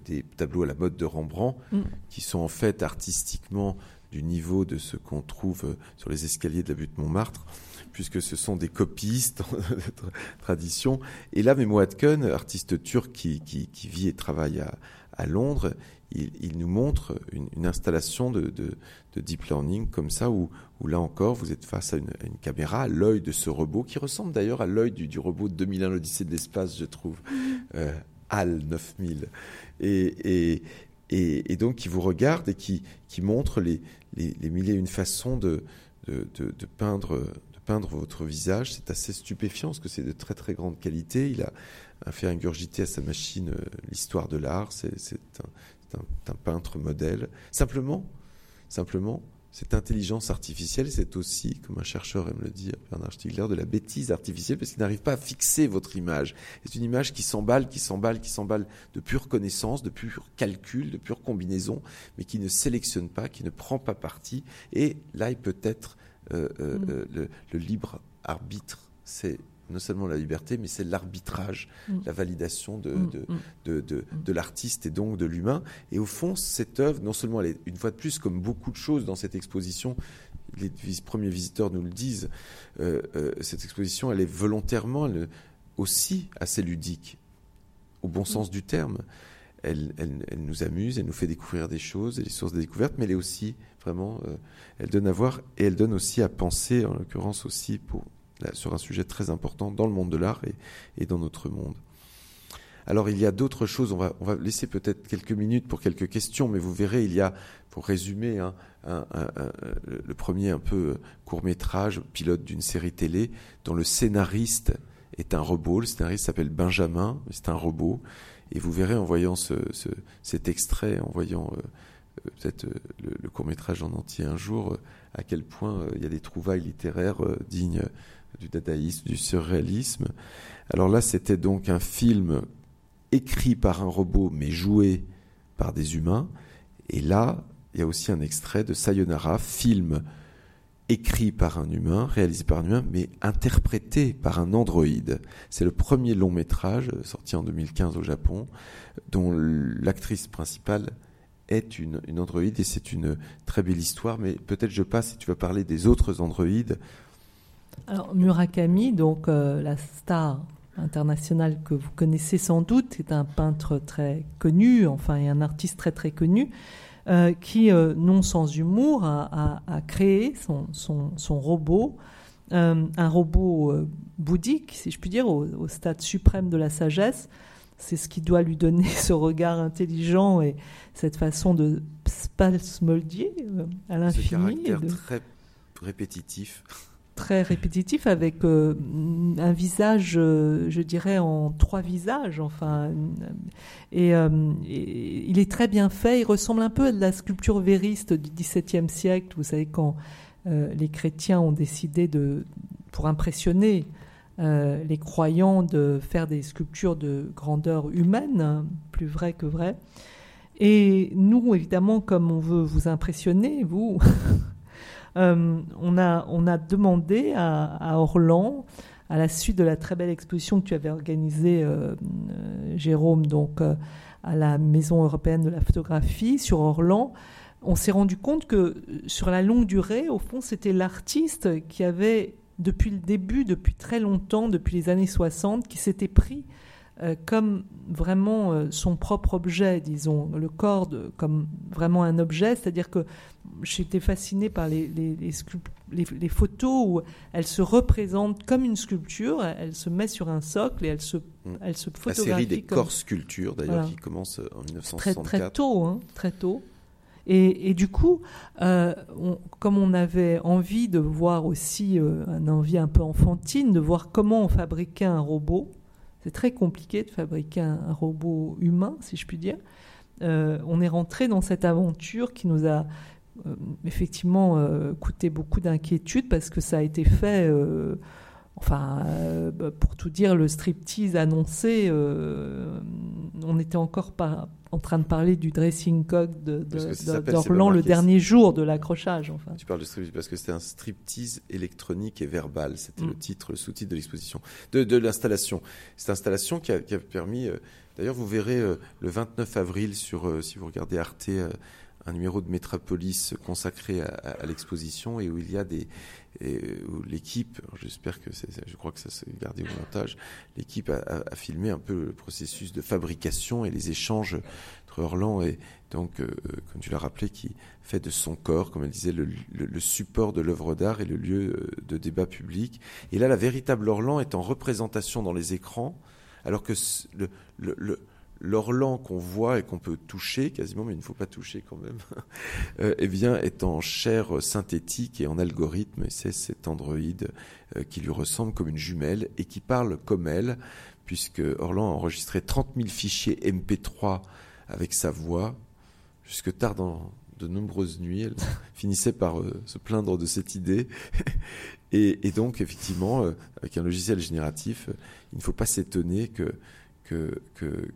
des tableaux à la mode de Rembrandt, mm. qui sont en fait artistiquement du niveau de ce qu'on trouve sur les escaliers de la butte Montmartre, puisque ce sont des copistes *laughs* de tradition. Et là, Memo Atken, artiste turc qui, vit et travaille à Londres, il, nous montre une, installation de, deep learning comme ça, où, là encore, vous êtes face à une, caméra, à l'œil de ce robot, qui ressemble d'ailleurs à l'œil du, robot de 2001, l'Odyssée de l'espace, je trouve, *laughs* euh, HAL 9000. Et, et, donc, qui vous regarde et qui, montre les, les, mille et une façons de, de, peindre peindre votre visage. C'est assez stupéfiant parce que c'est de très très grande qualité. Il a, fait ingurgiter à sa machine euh, l'histoire de l'art. C'est un, un, peintre modèle. Simplement, simplement, cette intelligence artificielle, c'est aussi, comme un chercheur aime le dire, Bernard Stiegler, de la bêtise artificielle, parce qu'il n'arrive pas à fixer votre image. C'est une image qui s'emballe, qui s'emballe, qui s'emballe de pure connaissance, de pur calcul, de pure combinaison, mais qui ne sélectionne pas, qui ne prend pas parti. Et là, il peut être euh, euh, mm. euh, le, libre arbitre. C'est non seulement la liberté, mais c'est l'arbitrage, mm. la validation de, mm, mm. de, l'artiste et donc de l'humain. Et au fond, cette œuvre, non seulement elle est, une fois de plus, comme beaucoup de choses dans cette exposition, les premiers visiteurs nous le disent, euh, euh, cette exposition, elle est volontairement aussi assez ludique, au bon sens du terme. Elle, elle, nous amuse, elle nous fait découvrir des choses, et des sources de découverte, mais elle est aussi vraiment, euh, elle donne à voir et elle donne aussi à penser, en l'occurrence aussi pour sur un sujet très important dans le monde de l'art et, dans notre monde. Alors il y a d'autres choses, on va, laisser peut-être quelques minutes pour quelques questions, mais vous verrez, il y a, pour résumer, hein, le premier un peu court métrage, pilote d'une série télé, dont le scénariste est un robot, le scénariste s'appelle Benjamin, c'est un robot, et vous verrez en voyant ce, cet extrait, en voyant euh, euh, peut-être euh, le, court métrage en entier un jour, à quel point il y a des trouvailles littéraires dignes du dadaïsme, du surréalisme. Alors là, c'était donc un film écrit par un robot, mais joué par des humains. Et là, il y a aussi un extrait de Sayonara, film écrit par un humain, réalisé par un humain, mais interprété par un androïde. C'est le premier long métrage sorti en 2015 au Japon, dont l'actrice principale est une, une androïde, et c'est une très belle histoire, mais peut-être je passe si tu vas parler des autres androïdes. Alors Murakami, donc euh, la star internationale que vous connaissez sans doute, est un peintre très connu, enfin et un artiste très très connu, euh, qui, euh, non sans humour, a, créé son, son, son robot un robot bouddhique, si je puis dire, au, stade suprême de la sagesse. C'est ce qui doit lui donner *laughs* ce regard intelligent et cette façon de spasmodier à l'infini. Ce très répétitif très répétitif avec euh, un visage, euh, je dirais, en trois visages. Enfin, euh, et, il est très bien fait. Il ressemble un peu à de la sculpture vériste du XVIIe siècle. Vous savez, quand les chrétiens ont décidé de, pour impressionner les croyants, de faire des sculptures de grandeur humaine, hein, plus vrai que vrai. Et nous, évidemment, comme on veut vous impressionner, vous, *laughs* Euh, on, a, on a demandé à, Orlan, à la suite de la très belle exposition que tu avais organisée, euh, euh, Jérôme, donc à la Maison européenne de la photographie sur Orlan, on s'est rendu compte que sur la longue durée, au fond, c'était l'artiste qui avait, depuis le début, depuis très longtemps, depuis les années 60, qui s'était pris comme vraiment son propre objet, disons, le corps comme vraiment un objet, c'est-à-dire que j'étais fascinée par les, les, photos où elle se représente comme une sculpture, elle se met sur un socle et elle se, mm. elle se photographie. La série des corps sculptures, d'ailleurs, qui commence en 1964. Très, très tôt, hein, très tôt. Et, et, du coup, euh, comme on avait envie de voir aussi, euh, un envie un peu enfantine, de voir comment on fabriquait un robot, c'est très compliqué de fabriquer un, robot humain, si je puis dire. Euh, on est rentré dans cette aventure qui nous a euh, effectivement euh, coûté beaucoup d'inquiétude parce que ça a été fait. Euh, enfin, pour tout dire, le striptease annoncé, on était encore pas en train de parler du dressing code d'Orlan le dernier jour de l'accrochage. Enfin. Tu parles de striptease parce que c'était un striptease électronique et verbal. C'était le mm. titre, le sous-titre de l'exposition, de, l'installation. Cette installation qui a, permis. D'ailleurs, vous verrez le 29 avril sur, si vous regardez Arte un numéro de Métropolis consacré à, l'exposition et où il y a des où l'équipe, j'espère que je crois que ça s'est gardé au montage, l'équipe a, filmé un peu le processus de fabrication et les échanges entre Orlan et donc, euh, comme tu l'as rappelé, qui fait de son corps, comme elle disait, le, support de l'œuvre d'art et le lieu euh, de débat public. Et là, la véritable Orlan est en représentation dans les écrans, alors que le, le l'orlan qu'on voit et qu'on peut toucher quasiment, mais il ne faut pas toucher quand même, *laughs* euh, eh bien, est en chair synthétique et en algorithme. C'est cet androïde euh, qui lui ressemble comme une jumelle et qui parle comme elle, puisque Orlan a enregistré 30 000 fichiers MP3 avec sa voix, jusque tard dans de nombreuses nuits. Elle *laughs* finissait par euh, se plaindre de cette idée. *laughs* et, et, donc, effectivement, avec un logiciel génératif, il ne faut pas s'étonner que que, que,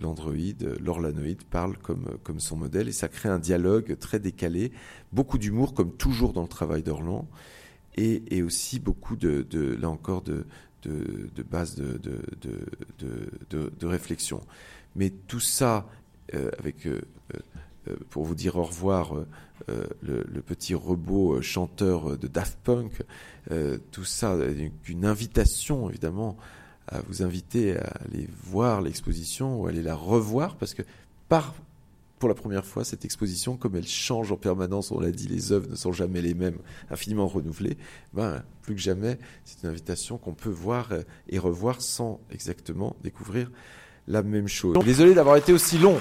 l'androïde, l'orlanoïde parle comme, comme son modèle et ça crée un dialogue très décalé, beaucoup d'humour comme toujours dans le travail d'Orlan et, et, aussi beaucoup de, de là encore de, de, de de, de, réflexion. Mais tout ça euh, avec euh, euh, pour vous dire au revoir, le, petit robot chanteur de Daft Punk, tout ça, une invitation évidemment à vous inviter à aller voir l'exposition ou aller la revoir parce que par pour la première fois, cette exposition, comme elle change en permanence, on l'a dit, les œuvres ne sont jamais les mêmes, infiniment renouvelées, ben, plus que jamais, c'est une invitation qu'on peut voir et revoir sans exactement découvrir la même chose. Désolé d'avoir été aussi long.